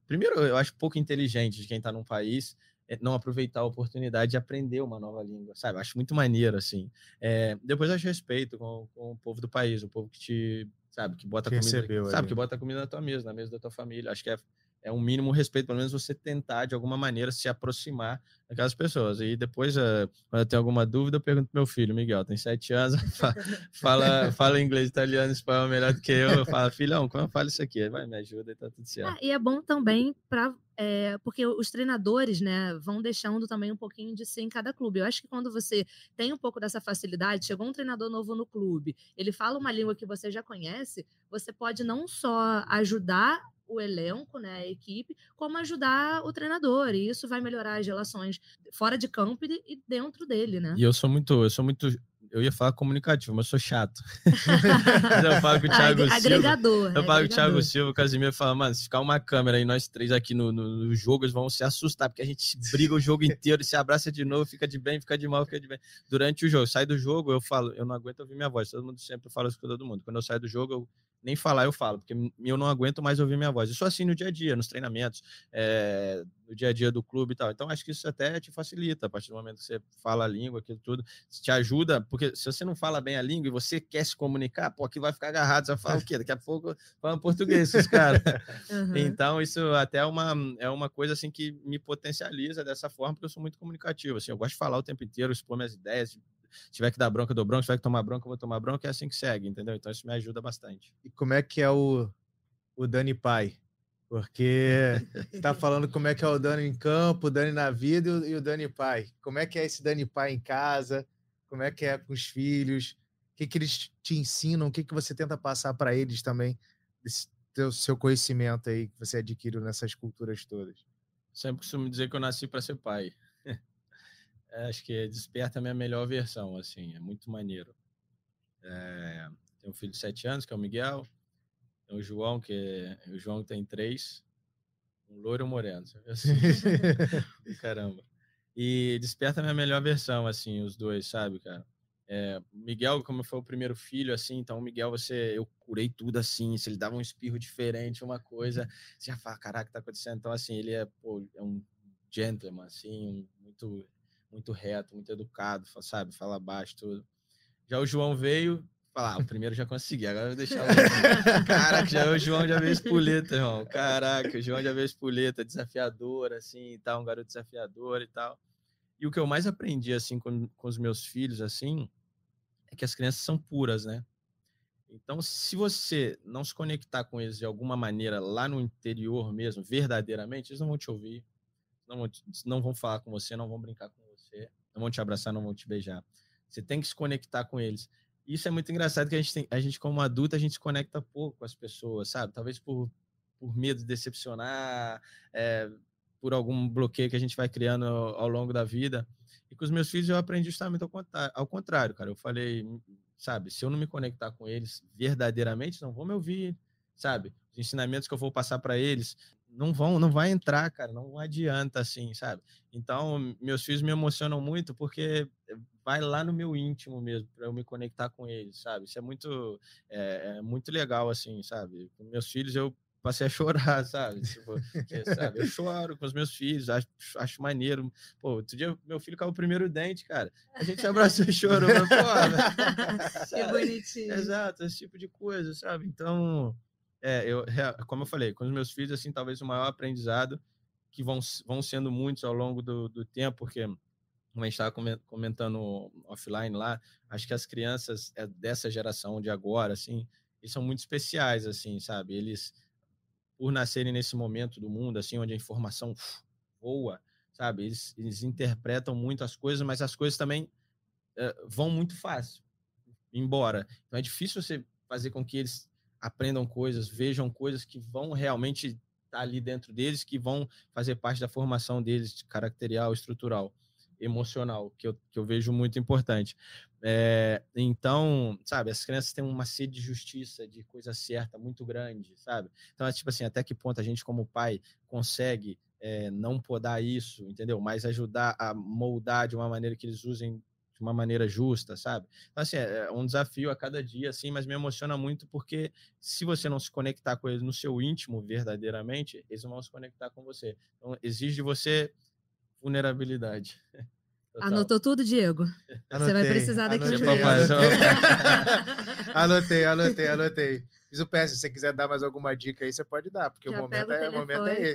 primeiro, eu acho pouco inteligente de quem está num país eh, não aproveitar a oportunidade de aprender uma nova língua, sabe? Acho muito maneiro, assim. É, depois acho respeito com, com, o povo do país, o povo que te, sabe, que bota que comida, sabe, que bota comida na tua mesa, na mesa da tua família. Acho que é, é um mínimo respeito, pelo menos você tentar, de alguma maneira, se aproximar daquelas pessoas. E depois, uh, quando eu tenho alguma dúvida, eu pergunto pro meu filho, Miguel, tem sete anos, fala, fala inglês, italiano, espanhol melhor do que eu. Eu falo, filhão, como eu falo isso aqui? Vai, me ajuda e tá tudo certo. Ah, e é bom também para é, porque os treinadores, né, vão deixando também um pouquinho de ser em cada clube. Eu acho que quando você tem um pouco dessa facilidade, chegou um treinador novo no clube, ele fala uma língua que você já conhece, você pode não só ajudar o elenco, né, a equipe, como ajudar o treinador. E isso vai melhorar as relações fora de campo e dentro dele, né? E eu sou muito, eu sou muito eu ia falar comunicativo, mas eu sou chato. eu falo com o Thiago Silva. Agregador. Eu falo com o Thiago Silva, o Casimiro fala, mano, se ficar uma câmera e nós três aqui no, no, no, jogo, eles vão se assustar, porque a gente briga o jogo inteiro, se abraça de novo, fica de bem, fica de mal, fica de bem. Durante o jogo, sai do jogo, eu falo, eu não aguento ouvir minha voz. Todo mundo sempre fala isso com todo mundo. Quando eu saio do jogo, eu nem falar eu falo, porque eu não aguento mais ouvir minha voz. Sou assim no dia a dia, nos treinamentos, é, no dia a dia do clube e tal. Então, acho que isso até te facilita, a partir do momento que você fala a língua, aquilo tudo, te ajuda, porque se você não fala bem a língua e você quer se comunicar, pô, aqui vai ficar agarrado, você vai falar o quê? Daqui a pouco fala português, esses caras. Uhum. Então, isso até é uma, é uma coisa, assim, que me potencializa dessa forma, porque eu sou muito comunicativo, assim, eu gosto de falar o tempo inteiro, expor minhas ideias, se tiver que dar bronca, eu dou bronca, se tiver que tomar bronca, eu vou tomar bronca, é assim que segue, entendeu? Então isso me ajuda bastante. E como é que é o, o Dani Pai? Porque está falando como é que é o Dani em campo, o Dani na vida e o, e o Dani Pai. Como é que é esse Dani Pai em casa? Como é que é com os filhos? O que, que eles te ensinam? O que, que você tenta passar para eles também? Desse teu, seu conhecimento aí que você adquiriu nessas culturas todas? Sempre costumo dizer que eu nasci para ser pai. Acho que desperta a minha melhor versão, assim, é muito maneiro. É, tem um filho de sete anos, que é o Miguel, tem o João, que é, o João tem três, um loiro um moreno, assim, caramba. E desperta a minha melhor versão, assim, os dois, sabe, cara? É, Miguel, como foi o primeiro filho, assim, então Miguel, você, eu curei tudo assim, se ele dava um espirro diferente, uma coisa, você já fala, caraca, tá acontecendo? Então, assim, ele é, pô, é um gentleman, assim, muito muito reto, muito educado, sabe? Fala baixo, tudo. Já o João veio, falar, ah, o primeiro já consegui, agora eu vou deixar o Caraca, já o João já veio espoleta, irmão. Caraca, o João já veio espoleta, desafiador, assim, e tal, um garoto desafiador e tal. E o que eu mais aprendi, assim, com, com os meus filhos, assim, é que as crianças são puras, né? Então, se você não se conectar com eles de alguma maneira lá no interior mesmo, verdadeiramente, eles não vão te ouvir, não vão, não vão falar com você, não vão brincar com você, não vão te abraçar, não vão te beijar. Você tem que se conectar com eles. Isso é muito engraçado que a gente, tem, a gente como adulto, a gente se conecta pouco com as pessoas, sabe? Talvez por, por medo de decepcionar, é, por algum bloqueio que a gente vai criando ao, ao, longo da vida. E com os meus filhos eu aprendi justamente ao, contrário, cara. Eu falei, sabe, se eu não me conectar com eles verdadeiramente, não vão me ouvir, sabe? Os ensinamentos que eu vou passar para eles não vão, não vai entrar, cara, não adianta assim, sabe? Então, meus filhos me emocionam muito porque vai lá no meu íntimo mesmo, para eu me conectar com eles, sabe? Isso é muito, é, é, muito legal, assim, sabe? Com meus filhos eu passei a chorar, sabe? Tipo, sabe? Eu choro com os meus filhos, acho, acho maneiro. Pô, outro dia meu filho caiu o primeiro dente, cara. A gente abraçou e chorou, mas, pô, Que bonitinho. Exato, esse tipo de coisa, sabe? Então, é, eu, como eu falei, com os meus filhos, assim, talvez o maior aprendizado, que vão, vão sendo muitos ao longo do, do tempo, porque, como a gente estava comentando offline lá, acho que as crianças é, dessa geração de agora, assim, eles são muito especiais, assim, sabe? Eles, por nascerem nesse momento do mundo, assim, onde a informação voa, sabe? Eles, eles interpretam muito as coisas, mas as coisas também é, vão muito fácil, embora. Então é difícil você fazer com que eles aprendam coisas, vejam coisas que vão realmente estar tá ali dentro deles, que vão fazer parte da formação deles, caracterial, estrutural, emocional, que eu, que eu vejo muito importante. É, então, sabe, as crianças têm uma sede de justiça, de coisa certa muito grande, sabe? Então, é tipo assim, até que ponto a gente, como pai, consegue é, não podar isso, entendeu? Mas ajudar a moldar de uma maneira que eles usem de uma maneira justa, sabe? Então, assim, é, é um desafio a cada dia, assim, mas me emociona muito porque se você não se conectar com eles no seu íntimo verdadeiramente, eles não vão se conectar com você. Então, exige de você vulnerabilidade. Total. Anotou tudo, Diego? Anotei, você vai precisar daqui anotei, anotei, anotei, anotei. Fiz o PS, se você quiser dar mais alguma dica aí, você pode dar, porque o momento, é, o momento é esse.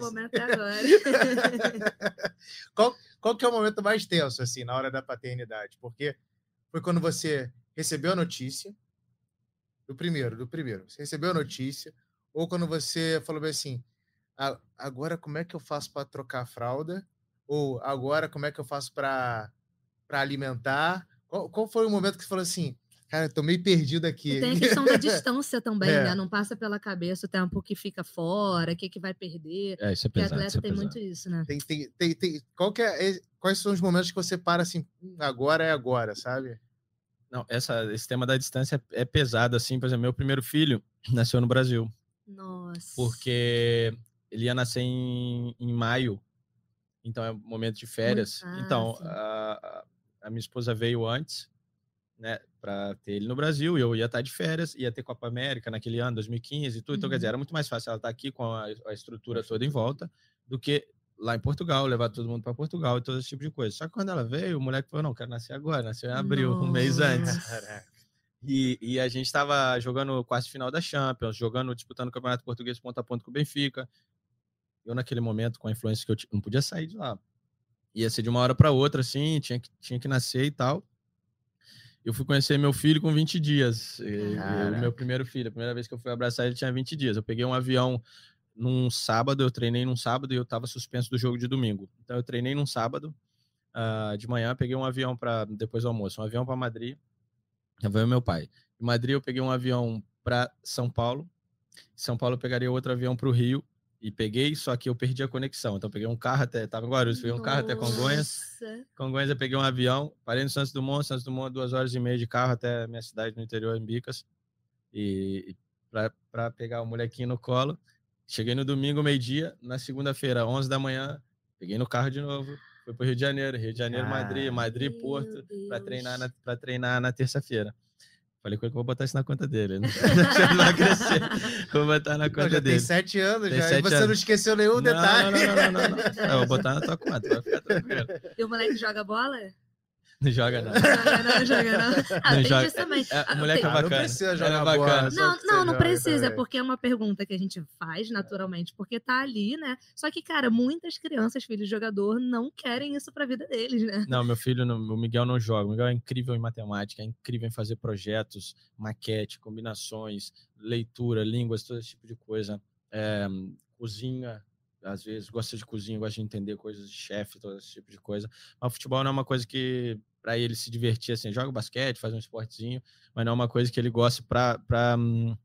qual, qual que é o momento mais tenso, assim, na hora da paternidade? Porque foi quando você recebeu a notícia, do primeiro, do primeiro, você recebeu a notícia, ou quando você falou assim, agora como é que eu faço para trocar a fralda? Ou agora como é que eu faço para alimentar? Qual, qual foi o momento que você falou assim, Cara, tô meio perdido aqui. E tem a questão da distância também, é. né? Não passa pela cabeça o tempo que fica fora, o que, que vai perder. É, isso é pesado. Porque atleta é tem muito isso, né? Tem, tem, tem, tem, qual que é, quais são os momentos que você para assim, hum, agora é agora, sabe? Não, essa, esse tema da distância é, é pesado, assim. Por exemplo, meu primeiro filho nasceu no Brasil. Nossa. Porque ele ia nascer em, em maio, então é momento de férias. Ah, então, a, a minha esposa veio antes, né, para ter ele no Brasil, eu ia estar de férias, ia ter Copa América naquele ano, 2015 e tudo. Então, quer dizer, Uhum. era muito mais fácil ela estar aqui com a, a estrutura toda em volta do que lá em Portugal, levar todo mundo para Portugal e todo esse tipo de coisa. Só que quando ela veio, o moleque falou: não, quero nascer agora, nasceu em abril, um mês antes. Nossa. E, e a gente estava jogando quase final da Champions, jogando, disputando o Campeonato Português ponto a ponto com o Benfica. Eu, naquele momento, com a influência que eu não podia sair de lá. Ia ser de uma hora para outra, assim, tinha que, tinha que nascer e tal. Eu fui conhecer meu filho com 20 dias. E- e Caraca. meu primeiro filho, a primeira vez que eu fui abraçar ele tinha 20 dias. Eu peguei um avião num sábado, eu treinei num sábado e eu estava suspenso do jogo de domingo. Então eu treinei num sábado ah, de manhã, peguei um avião para depois do almoço, um avião para Madrid. Avião e meu pai. Em Madrid eu peguei um avião para São Paulo. Em São Paulo eu pegaria outro avião para o Rio e peguei, só que eu perdi a conexão. Então peguei um carro até, tava em Guarulhos, peguei um carro até Congonhas. Nossa. Congonhas eu peguei um avião, parei no Santos Dumont, Santos Dumont duas horas e meia de carro até minha cidade no interior, em Bicas. E, e para pegar o molequinho no colo. Cheguei no domingo, meio-dia. Na segunda-feira, 11 da manhã, peguei no carro de novo. Fui para Rio de Janeiro, Rio de Janeiro, Madrid, Ah, Madrid, Meu Porto, para treinar na, pra treinar na terça-feira. Falei com ele que eu vou botar isso na conta dele. Né? Ele vai crescer. Vou botar na Não, conta já dele. tem sete anos Tem já. sete e você não anos. esqueceu nenhum Não, detalhe. Não, não, não, não, não. Eu vou botar na tua conta, vai ficar tranquilo. E o moleque joga bola? Não joga, não. Não joga, não, joga, não. Ah, Não tem joga. também. É, Ah, é Ah, não bacana. precisa jogar bacana. bola. Não, não, não precisa, também. porque é uma pergunta que a gente faz naturalmente, porque tá ali, né? Só que, cara, muitas crianças, filhos de jogador, não querem isso pra vida deles, né? Não, meu filho, não- o Miguel não joga. O Miguel é incrível em matemática, é incrível em fazer projetos, maquete, combinações, leitura, línguas, todo esse tipo de coisa. É, cozinha, às vezes, gosta de cozinha, gosta de entender coisas de chefe, todo esse tipo de coisa. Mas o futebol não é uma coisa que, para ele se divertir, assim, joga basquete, faz um esportezinho, mas não é uma coisa que ele gosta hum,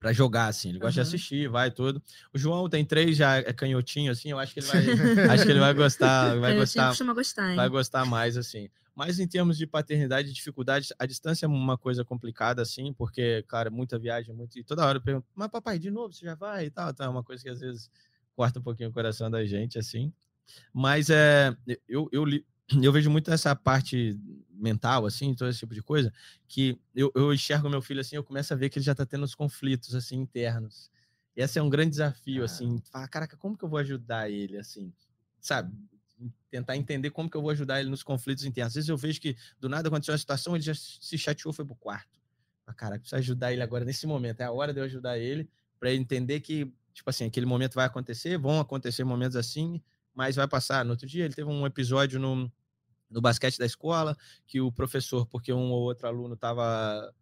Pra jogar, assim, ele gosta de Aham. assistir, vai tudo. O João tem três, já é canhotinho, assim, eu acho que ele vai, acho que ele vai gostar, vai gostar, gostar, hein? vai gostar mais, assim. Mas em termos de paternidade e dificuldade, a distância é uma coisa complicada, assim, porque, claro, muita viagem, muito, e toda hora eu pergunto, mas papai, de novo, você já vai e tal? Então é uma coisa que às vezes corta um pouquinho o coração da gente, assim. Mas é, eu, eu, li- eu vejo muito essa parte mental, assim, todo esse tipo de coisa, que eu, eu enxergo meu filho assim, eu começo a ver que ele já tá tendo os conflitos, assim, internos. E esse é um grande desafio, Ah. assim, falar, caraca, como que eu vou ajudar ele, assim, sabe? Tentar entender como que eu vou ajudar ele nos conflitos internos. Às vezes eu vejo que do nada aconteceu uma situação, ele já se chateou, foi pro quarto. Ah, caraca, preciso ajudar ele agora nesse momento, é a hora de eu ajudar ele, para entender que, tipo assim, aquele momento vai acontecer, vão acontecer momentos assim, mas vai passar. No outro dia ele teve um episódio no, no basquete da escola, que o professor, porque um ou outro aluno estava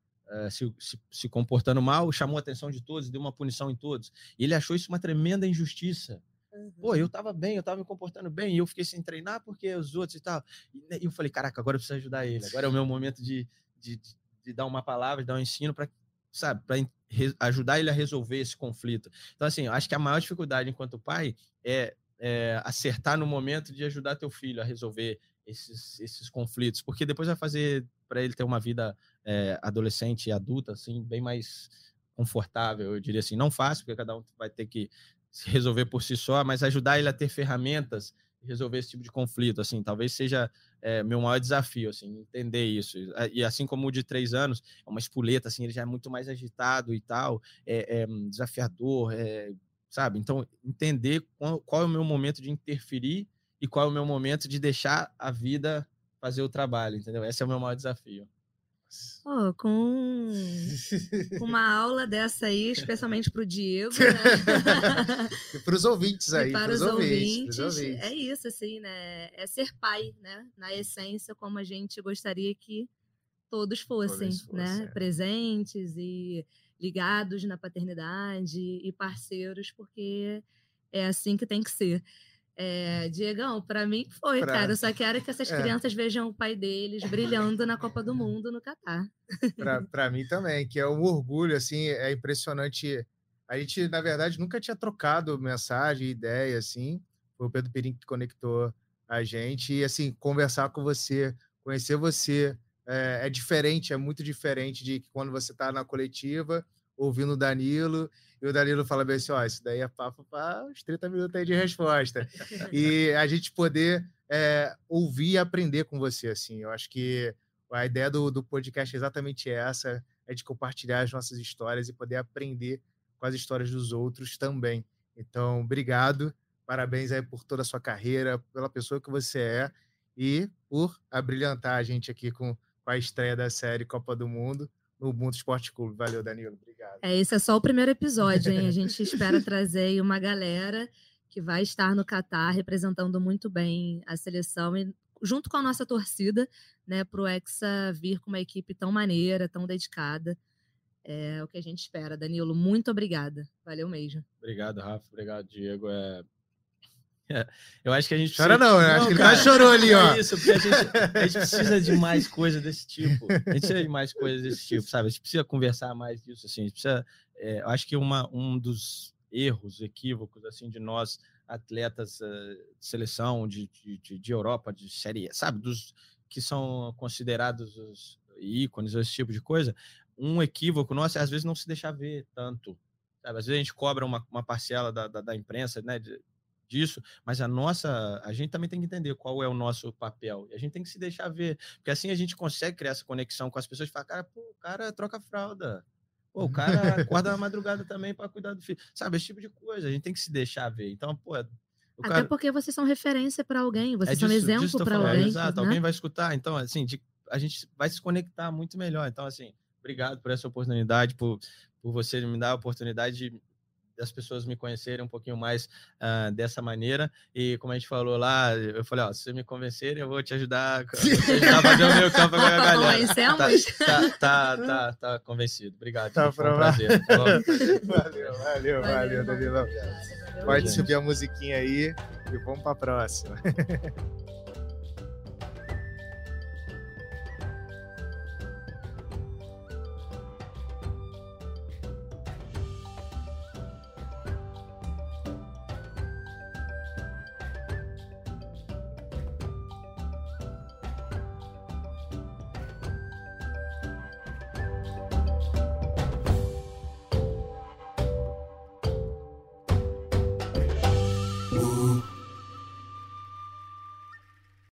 se, se, se comportando mal, chamou a atenção de todos, deu uma punição em todos. E ele achou isso uma tremenda injustiça. Pô, eu tava bem, eu tava me comportando bem, e eu fiquei sem treinar porque os outros e tal. E né, eu falei, caraca, agora eu preciso ajudar ele. Agora é o meu momento de, de, de, de dar uma palavra, de dar um ensino para sabe, para ajudar ele a resolver esse conflito. Então, assim, eu acho que a maior dificuldade enquanto pai é, é acertar no momento de ajudar teu filho a resolver esses, esses conflitos, porque depois vai fazer para ele ter uma vida é, adolescente e adulta, assim, bem mais confortável, eu diria assim, não fácil, porque cada um vai ter que se resolver por si só, mas ajudar ele a ter ferramentas resolver esse tipo de conflito, assim, talvez seja é, meu maior desafio, assim, entender isso. E assim como o de três anos, é uma espoleta, assim, ele já é muito mais agitado e tal, é, é desafiador, é, sabe? Então, entender qual, qual, é o meu momento de interferir e qual é o meu momento de deixar a vida fazer o trabalho, entendeu? Esse é o meu maior desafio. Oh, com uma aula dessa aí, especialmente para o Diego, né? e para os ouvintes aí, e para os ouvintes, ouvintes, ouvintes, é isso, assim, né? É ser pai, né? Na essência, como a gente gostaria que todos fossem, Todos né? fossem. Presentes e ligados na paternidade e parceiros, porque é assim que tem que ser. É, Diegão, para mim foi, Pra- cara. Eu só quero que essas É. crianças vejam o pai deles brilhando na Copa do Mundo no Catar. Para mim também, que é um orgulho, assim, é impressionante. A gente, na verdade, nunca tinha trocado mensagem, ideia, assim. Foi o Pedro Pirim que conectou a gente. E, assim, conversar com você, conhecer você é, é diferente, é muito diferente de quando você está na coletiva ouvindo o Danilo e o Danilo fala bem assim: ó, isso daí é papo para os 30 minutos aí de resposta. e a gente poder é, ouvir e aprender com você, assim. Eu acho que a ideia do, do podcast é exatamente essa: é de compartilhar as nossas histórias e poder aprender com as histórias dos outros também. Então, obrigado, parabéns aí por toda a sua carreira, pela pessoa que você é e por abrilhantar a gente aqui com, com a estreia da série Copa do Mundo no Ubuntu Esporte Clube. Valeu, Danilo. Obrigado. É, esse é só o primeiro episódio, hein? A gente espera trazer uma galera que vai estar no Catar representando muito bem a seleção e junto com a nossa torcida, né, para o Hexa vir com uma equipe tão maneira, tão dedicada. É o que a gente espera. Danilo, muito obrigada. Valeu mesmo. Obrigado, Rafa. Obrigado, Diego. É, Eu acho que a gente precisa... Chora não, eu acho que ele cara, chorou ali, ó. É isso, porque a gente, a gente, precisa de mais coisa desse tipo. A gente precisa de mais coisas desse tipo, sabe? A gente precisa conversar mais disso, assim. A gente precisa... É, eu acho que uma, um dos erros, equívocos, assim, de nós, atletas uh, de seleção, de, de, de, Europa, de série, sabe? Dos que são considerados os ícones, esse tipo de coisa. Um equívoco nosso é, às vezes, não se deixar ver tanto. Sabe? Às vezes a gente cobra uma, uma parcela da, da, da imprensa, né? De, disso, mas a nossa, a gente também tem que entender qual é o nosso papel. E a gente tem que se deixar ver, porque assim a gente consegue criar essa conexão com as pessoas e falar, cara, pô, o cara troca fralda. Pô, o cara acorda na madrugada também para cuidar do filho. Sabe, esse tipo de coisa, a gente tem que se deixar ver. Então, pô, Até cara... porque vocês são referência para alguém, vocês é são disso, exemplo para alguém. exato, né? alguém vai escutar. Então, assim, de, a gente vai se conectar muito melhor. Então, assim, obrigado por essa oportunidade, por, por você me dar a oportunidade de das pessoas me conhecerem um pouquinho mais uh, dessa maneira. E como a gente falou lá, eu falei, ó, se você me convencerem, eu vou te ajudar, vou te ajudar a fazer o meu campo com a galera. Tá, tá, tá, tá, tá, convencido. Obrigado. Tá foi um prazer. valeu, valeu, valeu, Danilão. Pode subir a musiquinha aí e vamos para a próxima.